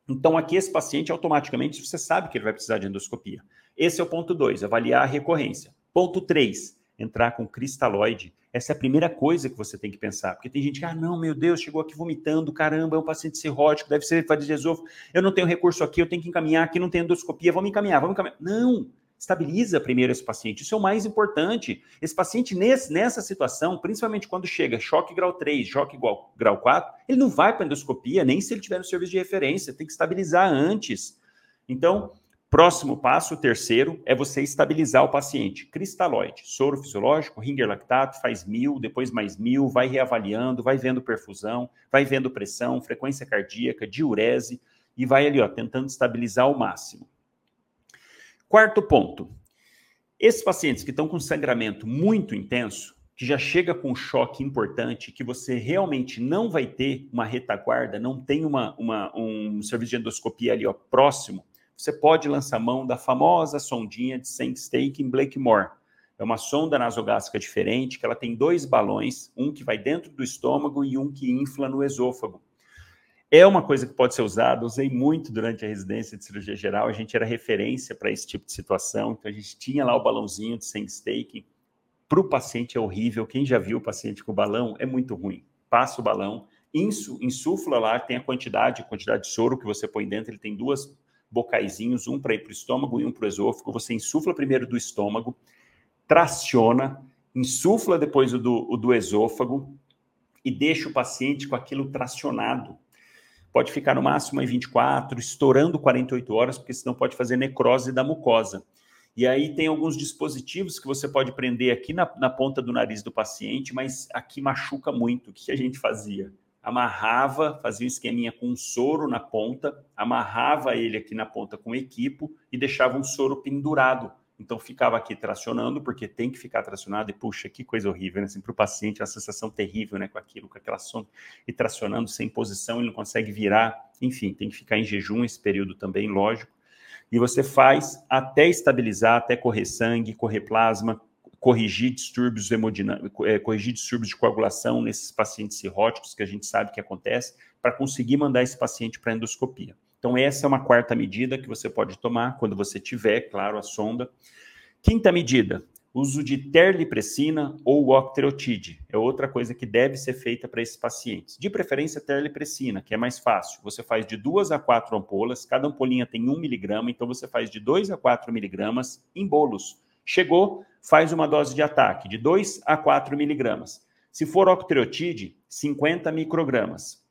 Então, aqui, esse paciente, automaticamente, você sabe que ele vai precisar de endoscopia. Esse é o ponto 2, avaliar a recorrência. Ponto 3, entrar com cristalóide essa é a primeira coisa que você tem que pensar. Porque tem gente que, ah, não, meu Deus, chegou aqui vomitando, caramba, é um paciente cirrótico, deve ser fazer de esôfago, eu não tenho recurso aqui, eu tenho que encaminhar, aqui não tem endoscopia, vamos encaminhar, vamos encaminhar. Não, estabiliza primeiro esse paciente, isso é o mais importante. Esse paciente, nesse, nessa situação, principalmente quando chega choque grau 3, choque igual, grau 4, ele não vai para endoscopia, nem se ele tiver no serviço de referência, tem que estabilizar antes. Então, Próximo passo, o terceiro, é você estabilizar o paciente. Cristalóide, soro fisiológico, ringer lactato, faz mil, depois mais mil, vai reavaliando, vai vendo perfusão, vai vendo pressão, frequência cardíaca, diurese e vai ali, ó, tentando estabilizar ao máximo. Quarto ponto. Esses pacientes que estão com sangramento muito intenso, que já chega com um choque importante, que você realmente não vai ter uma retaguarda, não tem uma, uma um serviço de endoscopia ali ó, próximo, você pode lançar mão da famosa sondinha de Saint em Blakemore. É uma sonda nasogástrica diferente, que ela tem dois balões, um que vai dentro do estômago e um que infla no esôfago. É uma coisa que pode ser usada, usei muito durante a residência de cirurgia geral, a gente era referência para esse tipo de situação, então a gente tinha lá o balãozinho de Saint. Para o paciente é horrível, quem já viu o paciente com o balão é muito ruim. Passa o balão, insufla lá, tem a quantidade, a quantidade de soro que você põe dentro, ele tem duas bocaizinhos, um para ir para o estômago e um para o esôfago. Você insufla primeiro do estômago, traciona, insufla depois o do, o do esôfago e deixa o paciente com aquilo tracionado. pode ficar no máximo em 24, estourando 48 horas, porque senão pode fazer necrose da mucosa. E aí tem alguns dispositivos que você pode prender aqui na, na ponta do nariz do paciente, mas aqui machuca muito. O que a gente fazia? Amarrava, fazia um esqueminha com um soro na ponta, amarrava ele aqui na ponta com equipo e deixava um soro pendurado. Então ficava aqui tracionando, porque tem que ficar tracionado, e puxa, que coisa horrível, né? Assim, para o paciente, a sensação terrível, né? Com aquilo, com aquela sonda, e tracionando sem posição, ele não consegue virar, enfim, tem que ficar em jejum esse período também, lógico e você faz até estabilizar, até correr sangue, correr plasma, corrigir distúrbios hemodinâmicos, é, corrigir distúrbios de coagulação nesses pacientes cirróticos que a gente sabe que acontece, para conseguir mandar esse paciente para endoscopia. Então, essa é uma quarta medida que você pode tomar quando você tiver, claro, a sonda. Quinta medida, Uso de terlipressina ou octreotide é outra coisa que deve ser feita para esses pacientes. De preferência, terlipressina, que é mais fácil. Você faz de duas a quatro ampolas, cada ampolinha tem um miligrama, então você faz de 2 a 4 miligramas em bolos. Chegou, faz uma dose de ataque de 2 a 4 miligramas. Se for octreotide, 50 microgramas.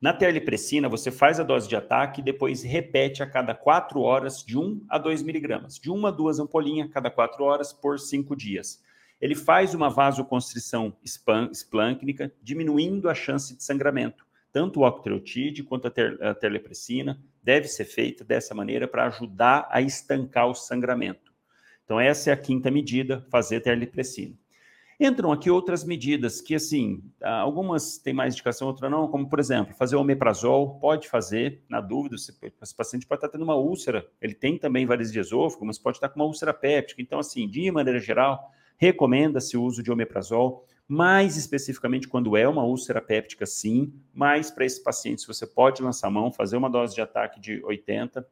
Na terlipressina, você faz a dose de ataque e depois repete a cada 4 horas de 1 a 2 miligramas, de 1 a 2 ampolinhas cada 4 horas por 5 dias. Ele faz uma vasoconstrição esplâncnica, diminuindo a chance de sangramento. Tanto o octreotide quanto a, ter, a terlipressina deve ser feita dessa maneira para ajudar a estancar o sangramento. Então, essa é a quinta medida, fazer terlipressina. Entram aqui outras medidas que, assim, algumas têm mais indicação, outras não, como, por exemplo, fazer omeprazol, pode fazer, na dúvida, se esse paciente pode estar tendo uma úlcera, ele tem também variz de esôfago, mas pode estar com uma úlcera péptica. Então, assim, de maneira geral, recomenda-se o uso de omeprazol, mais especificamente quando é uma úlcera péptica, sim, mas para esses pacientes você pode lançar mão, fazer uma dose de ataque de 80.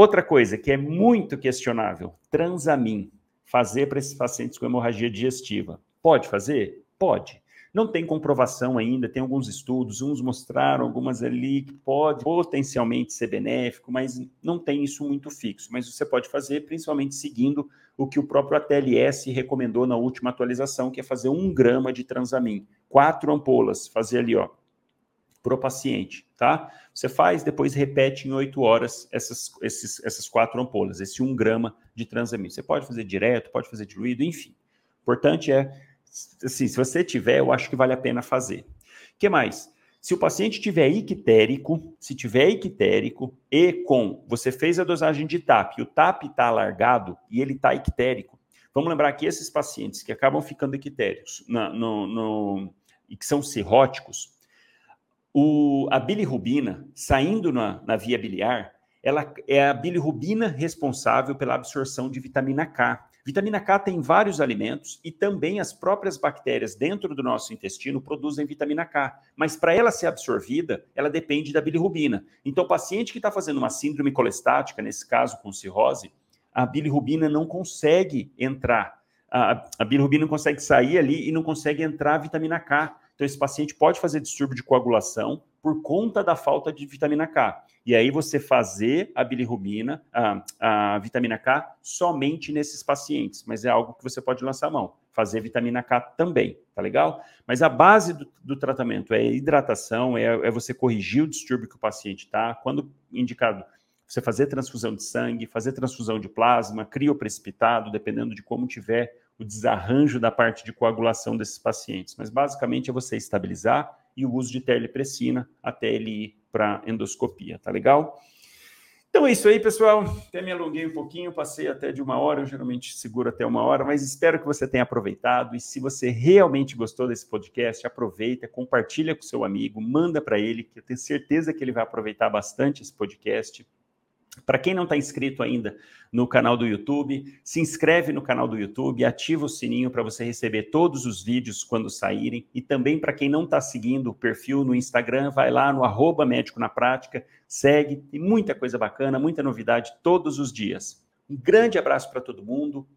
Outra coisa que é muito questionável, transamin, fazer para esses pacientes com hemorragia digestiva. Pode fazer? Pode. Não tem comprovação ainda, tem alguns estudos, uns mostraram algumas ali que pode potencialmente ser benéfico, mas não tem isso muito fixo. Mas você pode fazer, principalmente seguindo o que o próprio ATLS recomendou na última atualização, que é fazer um grama de transamin, quatro ampolas, fazer ali, ó, pro paciente, tá? Você faz, depois repete em oito horas essas, esses, essas quatro ampolas, esse um grama de transamin. Você pode fazer direto, pode fazer diluído, enfim. O importante é assim, se você tiver, eu acho que vale a pena fazer. O que mais? Se o paciente tiver ictérico, se tiver ictérico e com, você fez a dosagem de TAP o TAP está alargado e ele está ictérico, vamos lembrar que esses pacientes que acabam ficando ictéricos na, no, no, e que são cirróticos, o, a bilirrubina saindo na, na via biliar, ela é a bilirrubina responsável pela absorção de vitamina K. Vitamina K tem vários alimentos e também as próprias bactérias dentro do nosso intestino produzem vitamina K. Mas para ela ser absorvida, ela depende da bilirrubina. Então, o paciente que está fazendo uma síndrome colestática, nesse caso com cirrose, a bilirrubina não consegue entrar. A, a bilirrubina não consegue sair ali e não consegue entrar a vitamina K. Então, esse paciente pode fazer distúrbio de coagulação por conta da falta de vitamina K. E aí você fazer a bilirrubina, a, a vitamina K, somente nesses pacientes, mas é algo que você pode lançar a mão. Fazer vitamina K também, tá legal? Mas a base do, do tratamento é hidratação, é, é você corrigir o distúrbio que o paciente está. Quando indicado, você fazer transfusão de sangue, fazer transfusão de plasma, crioprecipitado, dependendo de como tiver o desarranjo da parte de coagulação desses pacientes. Mas basicamente é você estabilizar e o uso de terlipressina até ele ir para endoscopia, tá legal? Então é isso aí, pessoal. Até me alonguei um pouquinho, passei até de uma hora, eu geralmente seguro até uma hora, mas espero que você tenha aproveitado. E se você realmente gostou desse podcast, aproveita, compartilha com seu amigo, manda para ele, que eu tenho certeza que ele vai aproveitar bastante esse podcast. Para quem não está inscrito ainda no canal do YouTube, se inscreve no canal do YouTube, ativa o sininho para você receber todos os vídeos quando saírem. E também para quem não está seguindo o perfil no Instagram, vai lá no arroba médico na prática, segue, tem muita coisa bacana, muita novidade todos os dias. Um grande abraço para todo mundo